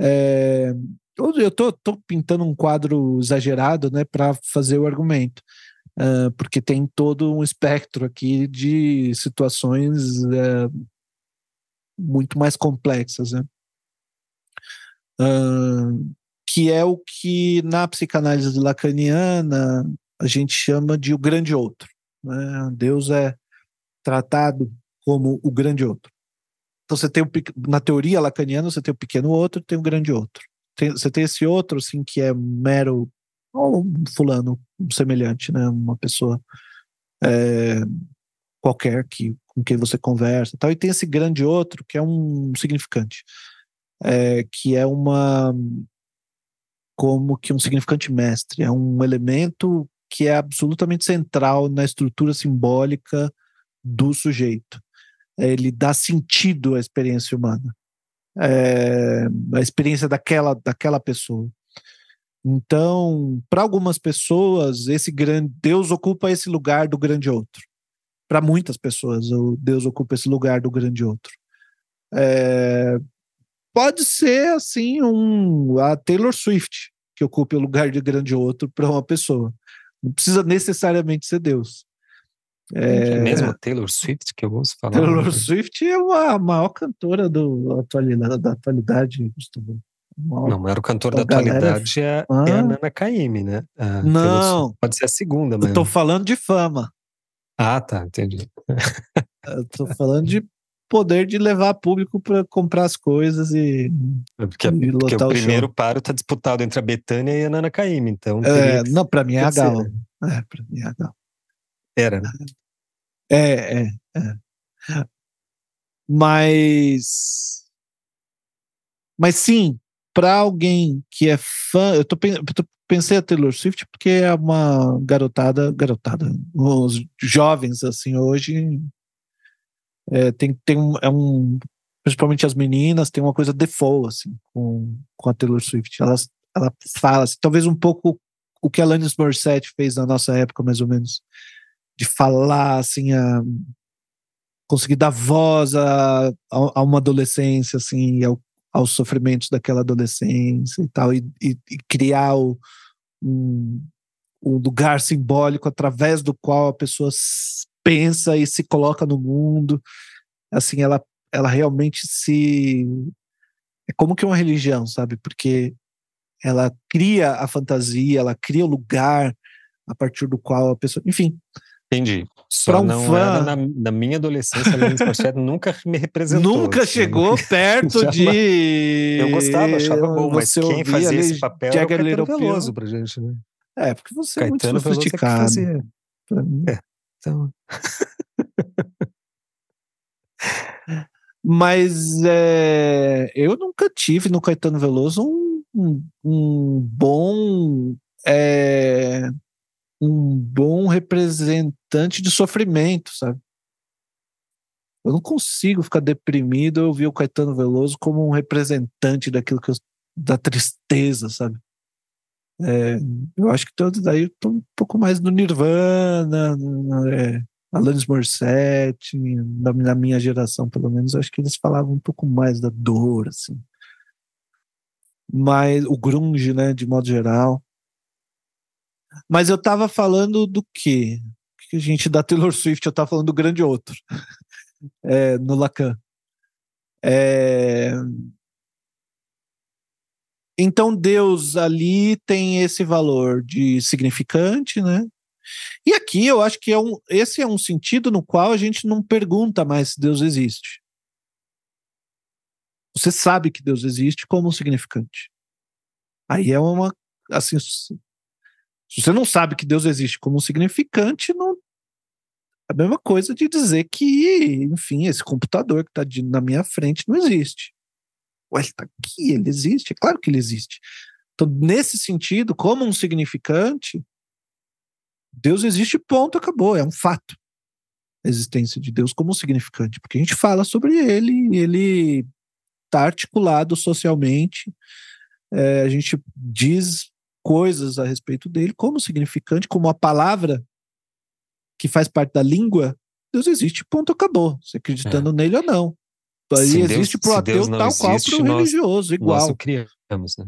É, eu tô, tô, pintando um quadro exagerado, né, para fazer o argumento, uh, porque tem todo um espectro aqui de situações uh, muito mais complexas, né? Uh, que é o que na psicanálise lacaniana a gente chama de o grande outro. Né? Deus é tratado como o grande outro. Então você tem o, na teoria lacaniana você tem o pequeno outro, tem o grande outro. Tem, você tem esse outro assim que é mero ou um fulano um semelhante, né? Uma pessoa é, qualquer que com quem você conversa, tal. E tem esse grande outro que é um significante, é, que é uma como que um significante mestre, é um elemento que é absolutamente central na estrutura simbólica do sujeito. Ele dá sentido à experiência humana, é, a experiência daquela, daquela pessoa. Então, para algumas pessoas, esse grande Deus ocupa esse lugar do grande outro. Para muitas pessoas, o Deus ocupa esse lugar do grande outro. É, pode ser assim um a Taylor Swift que ocupe o lugar de grande outro para uma pessoa. Não precisa necessariamente ser Deus. É, é mesmo Taylor Swift que eu ouço falar. Taylor Swift é a maior cantora do atualidade, da atualidade, Gustavo. Não, o maior cantor da atualidade é, ah. é, a Nana Caymmi, né? A não. Pode ser a segunda, mas. Eu tô falando de fama. Ah, tá, entendi. eu tô falando de poder de levar público para comprar as coisas e. É porque, e porque o primeiro paro está disputado entre a Betânia e a Nana Caymmi, então. É, não, para mim é a Gal. É, para mim é a Gal. Era. Né? É, é, é. Mas. Mas sim, para alguém que é fã, eu tô, eu tô pensei a Taylor Swift porque é uma garotada, garotada, os jovens assim hoje é, tem, tem um, é um. Principalmente as meninas, tem uma coisa default, assim, com, com a Taylor Swift. Elas, ela fala, assim, talvez um pouco o que a Alanis Morissette fez na nossa época, mais ou menos. De falar, assim, a, conseguir dar voz a, a, uma adolescência, assim, ao, aos sofrimentos daquela adolescência e tal, e, e, e criar o, um, um lugar simbólico através do qual a pessoa pensa e se coloca no mundo. Assim, ela, ela realmente se. É como que uma religião, sabe? Porque ela cria a fantasia, ela cria o lugar a partir do qual a pessoa. Enfim. Entendi. Só um não fã, na, na, minha adolescência, a Lenny nunca me representou. Nunca assim, chegou <laughs> perto de. Eu gostava, achava bom, mas quem fazia esse papel Jagger era o Caetano Veloso pra gente, né? É, porque você Caetano é muito sofisticado. É pra mim. É. Então. Mas é, eu nunca tive no Caetano Veloso um, um, um bom é, um bom representante de sofrimento, sabe? Eu não consigo ficar deprimido eu vi o Caetano Veloso como um representante daquilo que eu, da tristeza, sabe? É, eu acho que todos daí estão um pouco mais no Nirvana, no, é, Alanis Morissette, na, na, minha geração, pelo menos, acho que eles falavam um pouco mais da dor, assim. Mas o grunge, né, de modo geral. Mas eu tava falando do quê? Que a gente da Taylor Swift, eu tava falando do grande outro, <laughs> é, no Lacan. É, então Deus ali tem esse valor de significante, né? E aqui eu acho que é um, esse é um sentido no qual a gente não pergunta mais se Deus existe. Você sabe que Deus existe como significante. Aí é uma assim, se você não sabe que Deus existe como significante, não é a mesma coisa de dizer que, enfim, esse computador que está na minha frente não existe. Ué, ele está aqui, ele existe? É claro que ele existe. Então, nesse sentido, como um significante, Deus existe, ponto, acabou, é um fato. A existência de Deus como um significante, porque a gente fala sobre ele, ele está articulado socialmente, é, a gente diz coisas a respeito dele como significante, como a palavra que faz parte da língua, Deus existe, ponto, acabou. Você acreditando é. nele ou não. Aí se existe para o ateu tal existe, qual para o religioso, igual. Nós o criamos, né?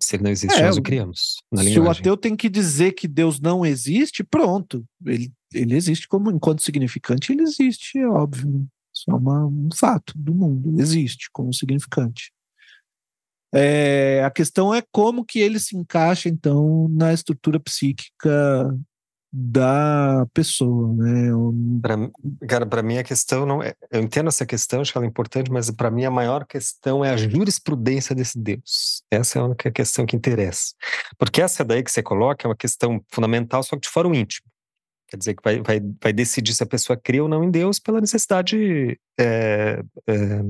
Se ele não existe, é, nós o criamos. se linguagem. o ateu tem que dizer que Deus não existe, pronto. Ele, ele existe como enquanto significante, ele existe, é óbvio. Isso é uma, um fato do mundo. Ele existe como significante. É, a questão é como que ele se encaixa, então, na estrutura psíquica da pessoa, né? Pra, cara, para mim a questão não é, eu entendo essa questão, acho que ela é importante, mas para mim a maior questão é a jurisprudência desse Deus. Essa é a única questão que interessa, porque essa daí que você coloca é uma questão fundamental, só que de o íntimo. Quer dizer que vai, vai, vai decidir se a pessoa crê ou não em Deus pela necessidade é, é,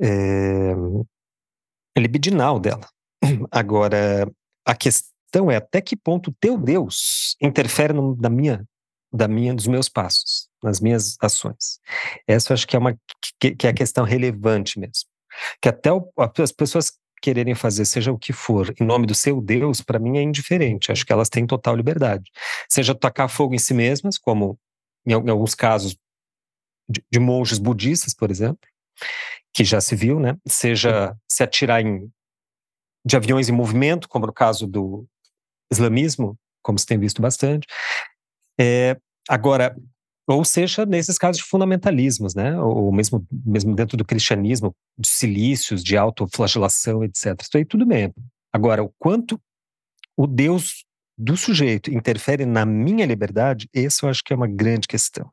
é, libidinal dela. Agora, a questão questão é até que ponto o teu Deus interfere no, na minha, da minha, dos meus passos, nas minhas ações. Essa eu acho que é uma que, que é a questão relevante mesmo. Que até o, as pessoas quererem fazer seja o que for em nome do seu Deus, para mim é indiferente. Acho que elas têm total liberdade. Seja tacar fogo em si mesmas, como em, em alguns casos de, de monges budistas, por exemplo, que já se viu, né? Seja se atirar em de aviões em movimento, como no caso do, islamismo, como se tem visto bastante. É, agora, ou seja, nesses casos de fundamentalismos, né? Ou mesmo, mesmo dentro do cristianismo, de silícios, de autoflagelação, etc. Isso aí tudo bem. Agora, o quanto o Deus do sujeito interfere na minha liberdade, esse eu acho que é uma grande questão.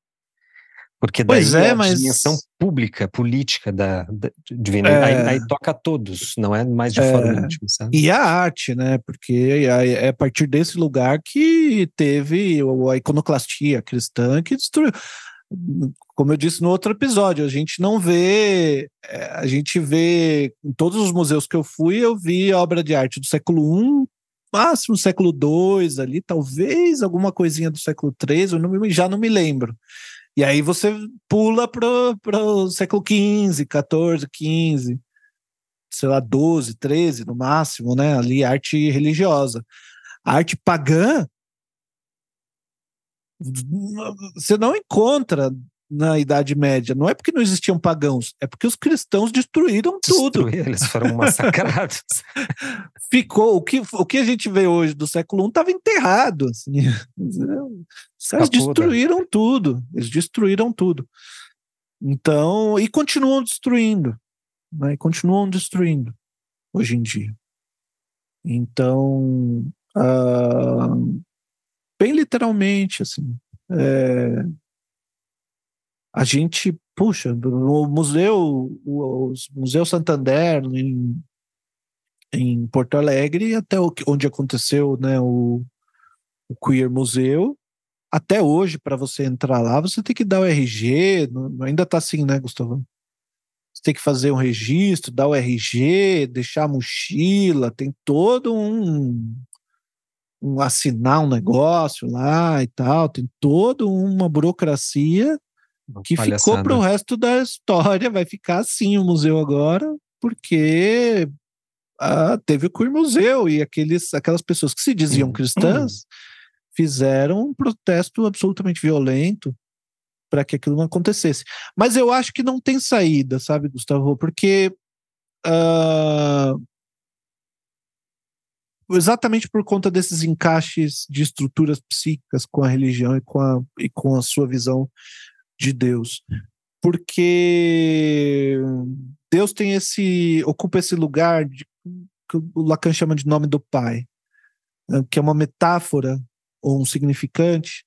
Porque daí pois é, a mas... dimensão pública, política da, da divina, é... aí, aí, toca a todos, não é mais de é... forma íntima, sabe? E a arte, né? Porque é a partir desse lugar que teve a iconoclastia cristã que destruiu. Como eu disse no outro episódio, a gente não vê, é, a gente vê em todos os museus que eu fui, eu vi obra de arte do século I, máximo século II ali, talvez alguma coisinha do século III, eu não, já não me lembro. E aí você pula para o século XV, XIV, XV, sei lá, 12, 13 no máximo, né? Ali arte religiosa. A arte pagã você não encontra na Idade Média. Não é porque não existiam pagãos, é porque os cristãos destruíram tudo. eles foram massacrados. <laughs> Ficou. O que, o que a gente vê hoje do século I estava enterrado. Assim. Os caras destruíram tudo. Eles destruíram tudo. Então, e continuam destruindo. Né? E continuam destruindo hoje em dia. Então, uh, bem literalmente, assim. É, a gente, puxa, no museu, o, Museu Santander, em, em Porto Alegre, até onde aconteceu né, o, o Queer Museu, até hoje, para você entrar lá, você tem que dar o RG, ainda tá assim, né, Gustavo? Você tem que fazer um registro, dar o RG, deixar a mochila, tem todo um, um assinar um negócio lá e tal, tem toda uma burocracia que ficou para o resto da história. Vai ficar assim o museu agora, porque ah, teve o Queer Museu e aqueles, aquelas pessoas que se diziam cristãs fizeram um protesto absolutamente violento para que aquilo não acontecesse. Mas eu acho que não tem saída, sabe, Gustavo? Porque uh, exatamente por conta desses encaixes de estruturas psíquicas com a religião e com a, e com a sua visão de Deus. Porque Deus tem esse. ocupa esse lugar de, que o Lacan chama de nome do Pai, né, que é uma metáfora ou um significante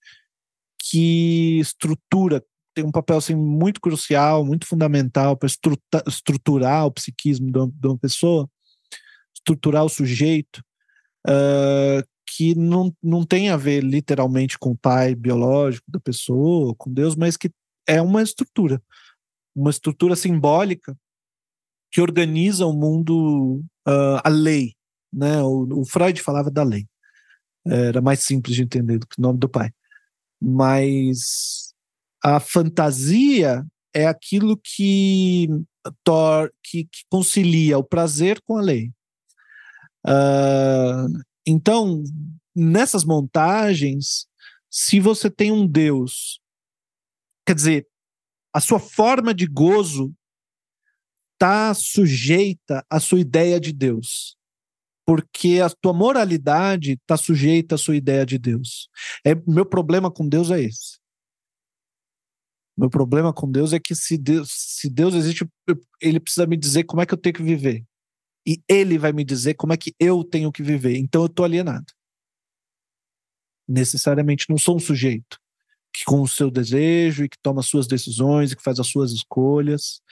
que estrutura, tem um papel assim, muito crucial, muito fundamental para estruturar o psiquismo de uma, de uma, pessoa, estruturar o sujeito, uh, que não, não tem a ver literalmente com o pai biológico da pessoa, com Deus, mas que é uma estrutura, uma estrutura simbólica que organiza o mundo, uh, a lei, né? O, o Freud falava da lei. Era mais simples de entender do que o nome do pai. Mas a fantasia é aquilo que, tor que, que concilia o prazer com a lei. Uh, então, nessas montagens, se você tem um Deus, quer dizer, a sua forma de gozo está sujeita à sua ideia de Deus. Porque a tua moralidade está sujeita à sua ideia de Deus. É, meu problema com Deus é esse. Meu problema com Deus é que se Deus, se Deus existe, ele precisa me dizer como é que eu tenho que viver. E ele vai me dizer como é que eu tenho que viver. Então eu estou alienado. Necessariamente não sou um sujeito que com o seu desejo e que toma suas decisões e que faz as suas escolhas.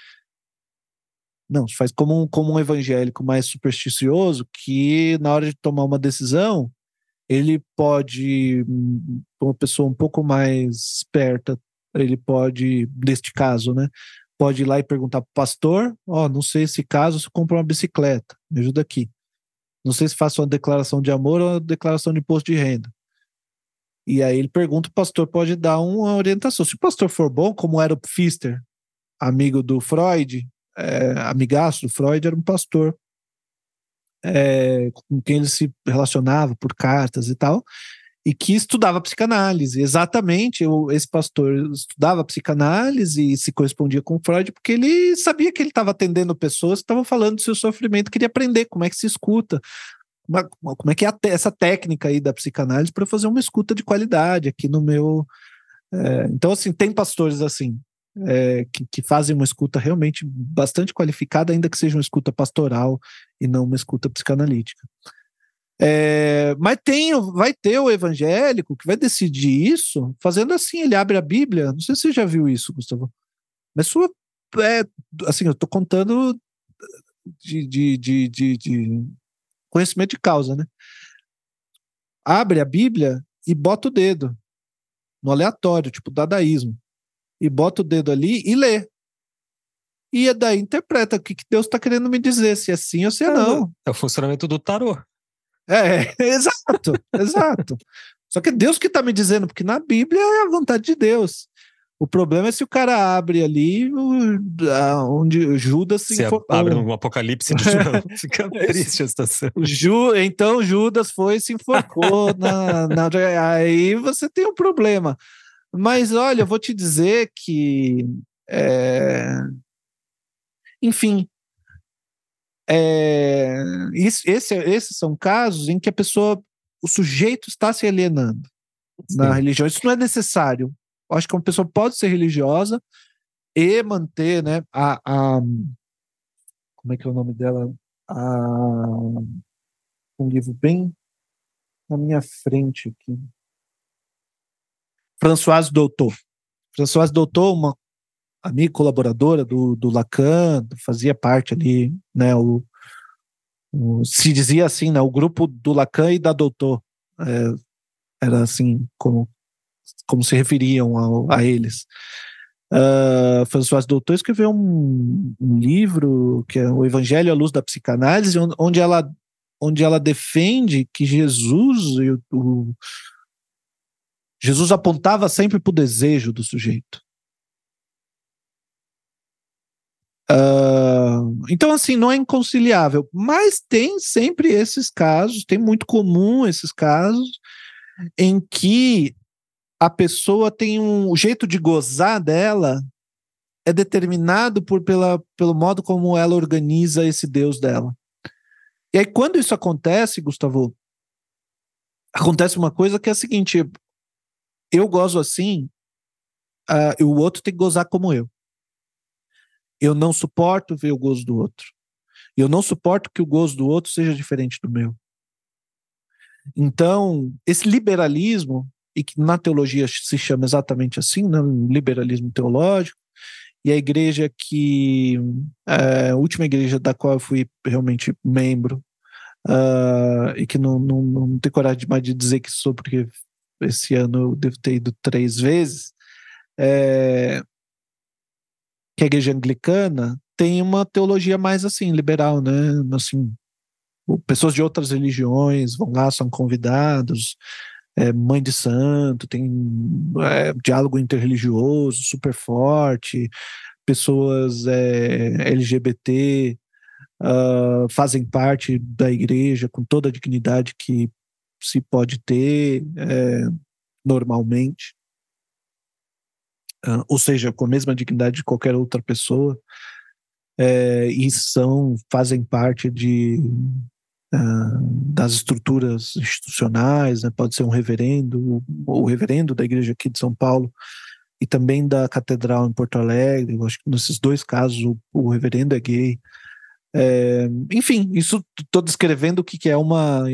Não, faz como um, como um evangélico mais supersticioso que na hora de tomar uma decisão, ele pode, uma pessoa um pouco mais esperta, ele pode, neste caso, né, pode ir lá e perguntar para o pastor, ó, oh, não sei se caso se compra uma bicicleta, me ajuda aqui. Não sei se faço uma declaração de amor ou uma declaração de imposto de renda. E aí ele pergunta, o pastor pode dar uma orientação. Se o pastor for bom, como era o Pfister, amigo do Freud, é, amigaço do Freud, era um pastor é, com quem ele se relacionava por cartas e tal, e que estudava psicanálise. Exatamente, eu, esse pastor estudava psicanálise e se correspondia com Freud porque ele sabia que ele estava atendendo pessoas que estavam falando do seu sofrimento, queria aprender como é que se escuta, como é que é essa técnica aí da psicanálise para fazer uma escuta de qualidade aqui no meu. É, então, assim, tem pastores assim. É, que, que, fazem uma escuta realmente bastante qualificada, ainda que seja uma escuta pastoral e não uma escuta psicanalítica. É, mas tem, vai ter o evangélico que vai decidir isso fazendo assim, ele abre a Bíblia. Não sei se você já viu isso, Gustavo. Mas sua. É, assim, eu estou contando de, de, de, de, conhecimento de causa, né? Abre a Bíblia e bota o dedo no aleatório, tipo dadaísmo. E bota o dedo ali e lê. E daí interpreta o que, que Deus está querendo me dizer, se é sim ou se é, é não. É o funcionamento do tarô. É, <laughs> exato, exato. Só que é Deus que está me dizendo, porque na Bíblia é a vontade de Deus. O problema é se o cara abre ali onde Judas se, se enforcou. abre um apocalipse de <laughs> João, fica triste a situação. Ju, então Judas foi e se enforcou. na, na, aí você tem um problema. Mas olha, eu vou te dizer que. É, enfim, é, esse, esses são casos em que a pessoa, o sujeito está se alienando Sim. na religião. Isso não é necessário. Eu acho que uma pessoa pode ser religiosa e manter, né, a, a como é que é o nome dela? A, um livro bem na minha frente aqui. Françoise Doutor. Françoise Doutor, uma amiga colaboradora do, do Lacan, fazia parte ali, né, o, o, se dizia assim, né, o grupo do Lacan e da Doutor, é, era assim como, como se referiam a, a eles. Uh, Françoise Doutor escreveu um, um, livro que é o Evangelho à Luz da Psicanálise, onde ela, onde ela defende que Jesus, o, o Jesus apontava sempre para o desejo do sujeito. Uh, então, assim, não é inconciliável, mas tem sempre esses casos, tem muito comum esses casos, em que a pessoa tem um o jeito de gozar dela é determinado por pela, pelo modo como ela organiza esse Deus dela. E aí, quando isso acontece, Gustavo, acontece uma coisa que é a seguinte: eu gozo assim, uh, e o outro tem que gozar como eu. Eu não suporto ver o gozo do outro. Eu não suporto que o gozo do outro seja diferente do meu. Então, esse liberalismo, e que na teologia se chama exatamente assim, né, liberalismo teológico, e a igreja que, é, a última igreja da qual eu fui realmente membro, uh, e que não, não, não tenho coragem mais de dizer que sou, porque esse ano eu devo ter ido três vezes, é, que a igreja anglicana tem uma teologia mais assim, liberal, né? Assim, pessoas de outras religiões vão lá, são convidados, é, mãe de santo, tem é, diálogo interreligioso super forte, pessoas é, LGBT uh, fazem parte da igreja com toda a dignidade que se pode ter é, normalmente, uh, ou seja, com a mesma dignidade de qualquer outra pessoa, é, e são fazem parte de das estruturas institucionais, né? pode ser um reverendo, o reverendo da igreja aqui de São Paulo e também da catedral em Porto Alegre. Eu acho que nesses dois casos o, o reverendo é gay. É, enfim, isso estou descrevendo o que, que é uma,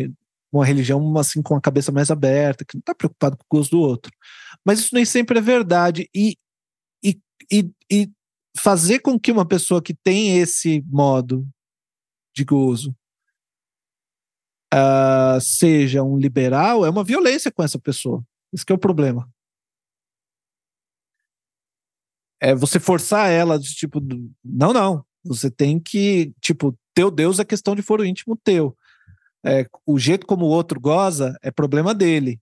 uma religião assim com a cabeça mais aberta, que não está preocupado com o gosto do outro. Mas isso nem sempre é verdade. E, e, e, e fazer com que uma pessoa que tem esse modo de gozo uh, seja um liberal é uma violência com essa pessoa. Isso que é o problema. É você forçar ela de tipo, não, não. Você tem que, tipo, teu Deus é questão de foro íntimo teu. É, o jeito como o outro goza é problema dele.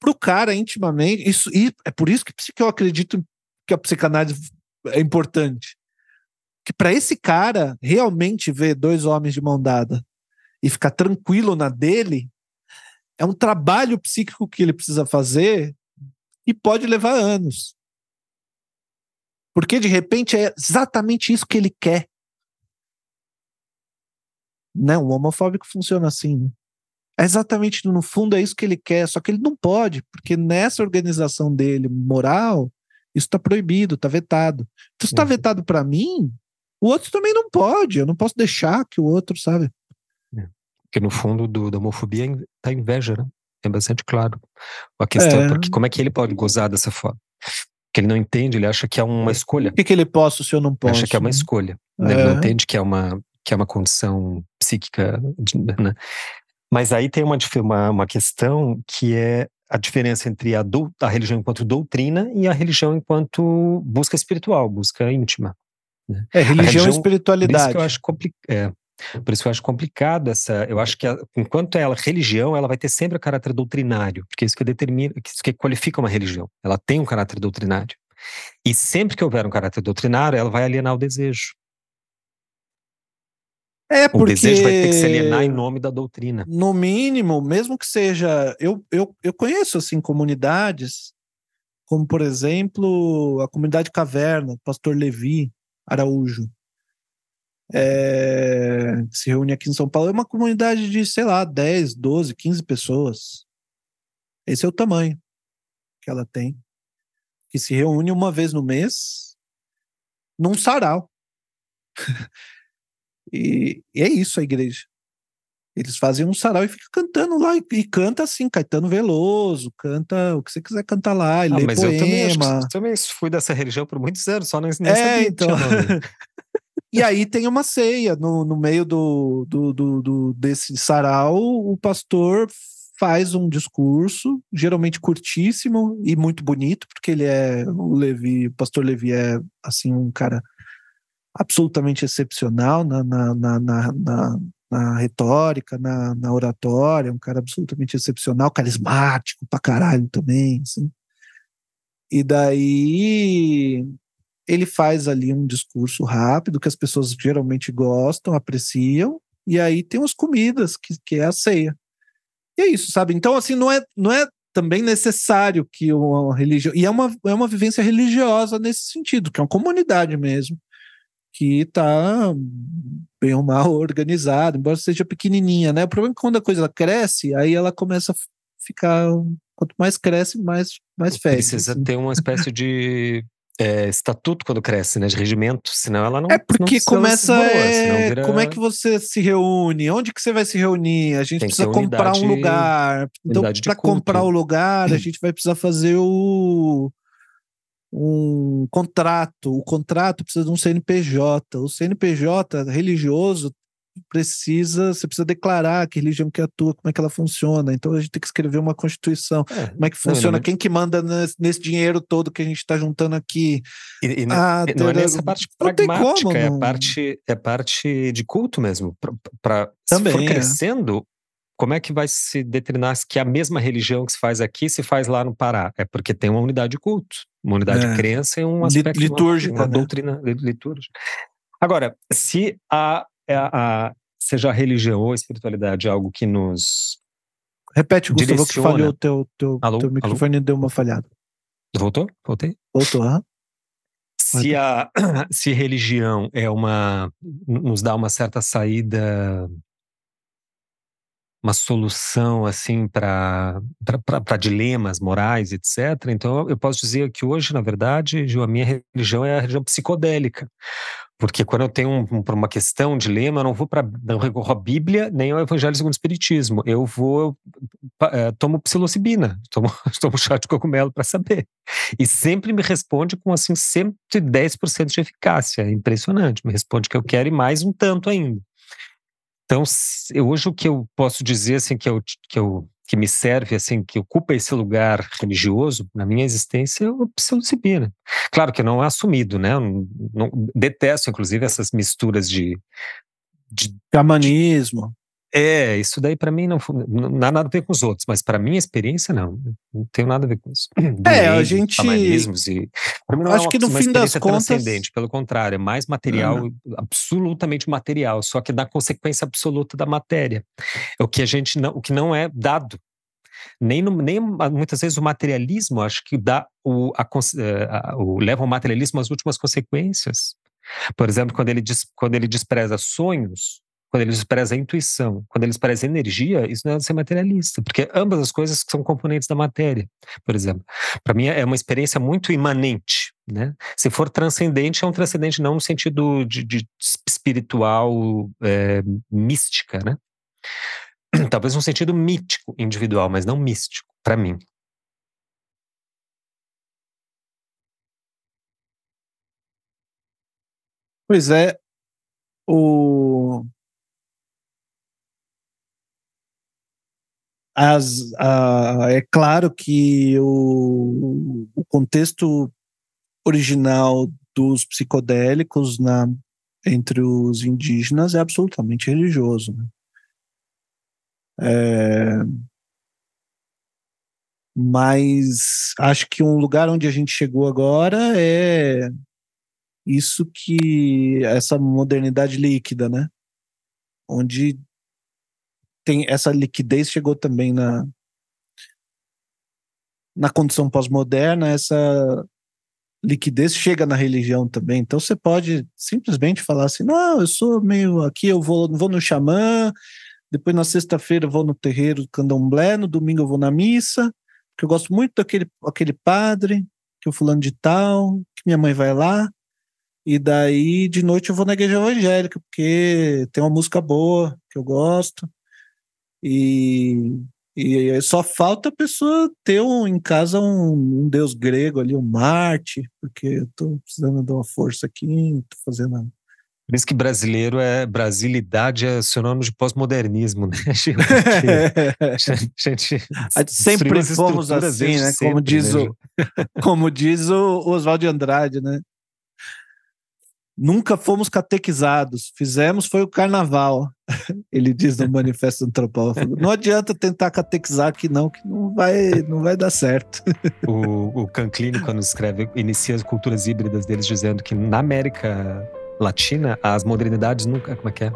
Pro cara, intimamente, isso, e é por isso que, que eu acredito que a psicanálise é importante. Que para esse cara realmente ver dois homens de mão dada e ficar tranquilo na dele é um trabalho psíquico que ele precisa fazer e pode levar anos. Porque de repente é exatamente isso que ele quer. Né? O homofóbico funciona assim. Né? É exatamente no fundo é isso que ele quer, só que ele não pode, porque nessa organização dele moral, isso está proibido, está vetado. Então, se está vetado para mim, o outro também não pode. Eu não posso deixar que o outro, sabe? É. Porque no fundo do, da homofobia está inveja, né? É bastante claro. A questão é. porque como é que ele pode gozar dessa forma? que ele não entende, ele acha que é uma escolha. O que, que ele posso se eu não posso? Ele acha que é uma escolha. Né? Ele não é. entende que é uma, que é uma condição psíquica. Né? Mas aí tem uma, uma, uma questão que é a diferença entre a, do, a religião enquanto doutrina e a religião enquanto busca espiritual, busca íntima. Né? É, religião, e espiritualidade. Por isso que eu acho complicado. É, por isso eu acho complicado essa. Eu acho que a, enquanto ela religião, ela vai ter sempre o caráter doutrinário, porque isso que determina, isso que qualifica uma religião. Ela tem um caráter doutrinário. E sempre que houver um caráter doutrinário, ela vai alienar o desejo. É porque... O desejo vai ter que se alienar em nome da doutrina. No mínimo, mesmo que seja. Eu, eu, eu conheço assim comunidades, como por exemplo a comunidade Caverna, Pastor Levi Araújo é, se reúne aqui em São Paulo, é uma comunidade de, sei lá, 10, 12, 15 pessoas. Esse é o tamanho que ela tem. Que se reúne uma vez no mês num sarau. <laughs> e, e, é isso a igreja. Eles fazem um sarau e ficam cantando lá, e, e, canta assim, Caetano Veloso, canta o que você quiser cantar lá, e ah, lê mas poema. Eu também, eu também fui dessa <laughs> religião por muitos anos, só não, nem é, sabia então... <laughs> E aí tem uma ceia no, no meio do, do, do, do, desse sarau, o pastor faz um discurso, geralmente curtíssimo e muito bonito, porque ele é o Levi, o pastor Levi é assim um cara absolutamente excepcional na, na, na, na, na, na retórica, na, na oratória, um cara absolutamente excepcional, carismático pra caralho também, assim. E daí ele faz ali um discurso rápido que as pessoas geralmente gostam, apreciam, e aí tem as comidas, que, que é a ceia. E é isso, sabe? Então, assim, não é, não é também necessário que uma religião. E é uma, é uma vivência religiosa nesse sentido, que é uma comunidade mesmo, que está bem ou mal organizada, embora seja pequenininha, né? O problema é que quando a coisa cresce, aí ela começa a ficar. Quanto mais cresce, mais, mais fede. Precisa assim. ter uma espécie de é, estatuto quando cresce, né? De regimento, senão ela não. É porque não começa. É, vira... Como é que você se reúne? Onde que você vai se reunir? A gente precisa comprar unidade, um lugar. Então, para comprar o lugar, a gente vai precisar fazer o um contrato. O contrato precisa de um CNPJ. O CNPJ religioso precisa, você precisa declarar que religião que atua, como é que ela funciona. Então a gente tem que escrever uma constituição. É, como é que funciona? Não, não, Quem que manda nesse, nesse, dinheiro todo que a gente está juntando aqui? E, e ah, não, é nessa parte pragmática, como, é a parte é parte de culto mesmo. Para se for é. crescendo, como é que vai se determinar que a mesma religião que se faz aqui se faz lá no Pará? É porque tem uma unidade de culto, uma unidade é. de crença e um aspecto uma, uma né? doutrina litúrgica. Agora, se a, a, a, seja a religião ou a espiritualidade algo que nos repete, Gustavo, que falhou teu teu, alô, teu microfone alô? deu uma falhada. Voltou? Voltei? Voltou, aham. Se a <clears throat> se religião é uma nos dá uma certa saída uma solução assim para dilemas morais, etc. Então eu posso dizer que hoje, na verdade, a minha religião é a religião psicodélica. Porque quando eu tenho um, um, uma questão, um dilema, eu não vou para não recorro à Bíblia nem ao Evangelho segundo o Espiritismo. Eu vou é, tomo psilocibina, <laughs> tomo, tomo chá de cogumelo para saber. E sempre me responde com assim 110% de eficácia. É impressionante. Me responde que eu quero e mais um tanto ainda. Então, hoje o que eu posso dizer assim que eu, que eu que me serve assim que ocupa esse lugar religioso na minha existência é o psilocibina. Claro que não é assumido, né? Não, não, detesto inclusive essas misturas de de xamanismo. É, isso daí para mim não, não, não nada a ver com os outros, mas para minha experiência não, não tem nada a ver com isso. É, a gente e não acho é uma, que no fim das contas transcendente, pelo contrário, é mais material, uhum. absolutamente material, só que da consequência absoluta da matéria. É o que a gente não, o que não é dado. Nem, no, nem muitas vezes o materialismo acho que dá o, a, eh, a, o leva o materialismo às últimas consequências. Por exemplo, quando ele, diz, quando ele despreza sonhos, quando ele despreza a intuição, quando ele despreza a energia, isso não é ser materialista, porque ambas as coisas são componentes da matéria, por exemplo. Para mim é uma experiência muito imanente, né? Se for transcendente, é um transcendente não no sentido de, de espiritual, é, mística, né? <clears throat> Talvez no sentido mítico, individual, mas não místico, para mim. Pois é, o As, é claro que o, o, contexto original dos psicodélicos na, entre os indígenas é absolutamente religioso. Né? É, mas acho que um lugar onde a gente chegou agora é isso que essa modernidade líquida, né? Onde tem essa liquidez chegou também na na condição pós-moderna, essa liquidez chega na religião também. Então você pode simplesmente falar assim: "Não, eu sou meio aqui, eu vou vou no xamã, depois na sexta-feira eu vou no terreiro do Candomblé, no domingo eu vou na missa, que eu gosto muito daquele aquele padre, que o fulano de tal, que minha mãe vai lá. E daí de noite eu vou na igreja evangélica, porque tem uma música boa que eu gosto. E, e só falta a pessoa ter um, em casa um, um, deus grego ali, um Marte, porque eu tô precisando de uma força aqui, tô fazendo. Por isso que brasileiro é brasilidade é sinônimo de pós-modernismo, né? <laughs> <laughs> <laughs> A gente, a gente sempre fomos assim, né? Sempre, como diz né? o, como diz o Oswaldo de Andrade, né? Nunca fomos catequizados, fizemos foi o carnaval. <laughs> Ele diz no Manifesto Antropófago. Não adianta tentar catequizar aqui, não, que não vai, não vai dar certo. O, o Canclini, quando escreve, inicia as culturas híbridas deles, dizendo que na América Latina, as modernidades nunca. Como é que é?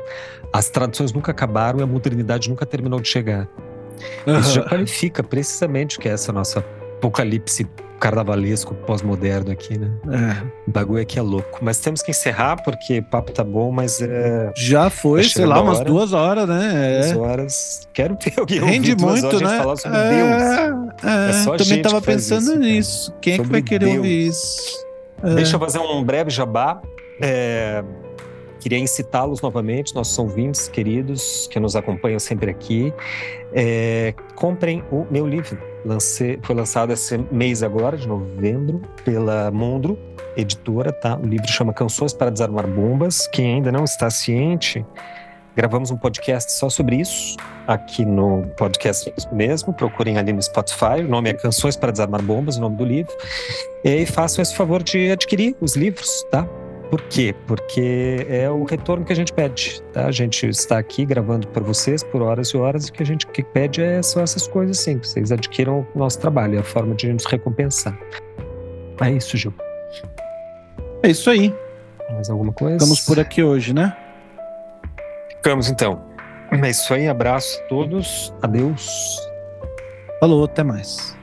As tradições nunca acabaram e a modernidade nunca terminou de chegar. Isso já qualifica precisamente que é essa nossa apocalipse carnavalesco pós-moderno aqui, né? É. O bagulho aqui é louco. Mas temos que encerrar, porque o papo tá bom, mas é. Já foi, tá sei lá, umas duas horas, né? É. Duas horas. Quero ter alguém Rende muito, horas, né? falar sobre é, Deus. É, é só também tava pensando isso, nisso. Quem é que vai querer Deus. ouvir isso? É. Deixa eu fazer um breve jabá. Queria incitá-los novamente, nossos ouvintes queridos que nos acompanham sempre aqui. É, comprem o meu livro Lancei, foi lançado esse mês agora, de novembro, pela Mondro Editora, tá? O livro chama Canções para Desarmar Bombas. Quem ainda não está ciente, Gravamos um podcast só sobre isso, aqui no podcast mesmo. Procurem ali no Spotify. O nome é Canções para Desarmar Bombas, o nome do livro. E façam esse favor de adquirir os livros, tá? Por quê? Porque é o retorno que a gente pede. Tá? A gente está aqui gravando para vocês por horas e horas e o que a gente pede é, são essas coisas sim. Vocês adquiram o nosso trabalho, é a forma de nos recompensar. É isso, Gil. É isso aí. Mais alguma coisa? Estamos por aqui hoje, né? Ficamos então. É isso aí, abraço a todos. Adeus. Falou, até mais.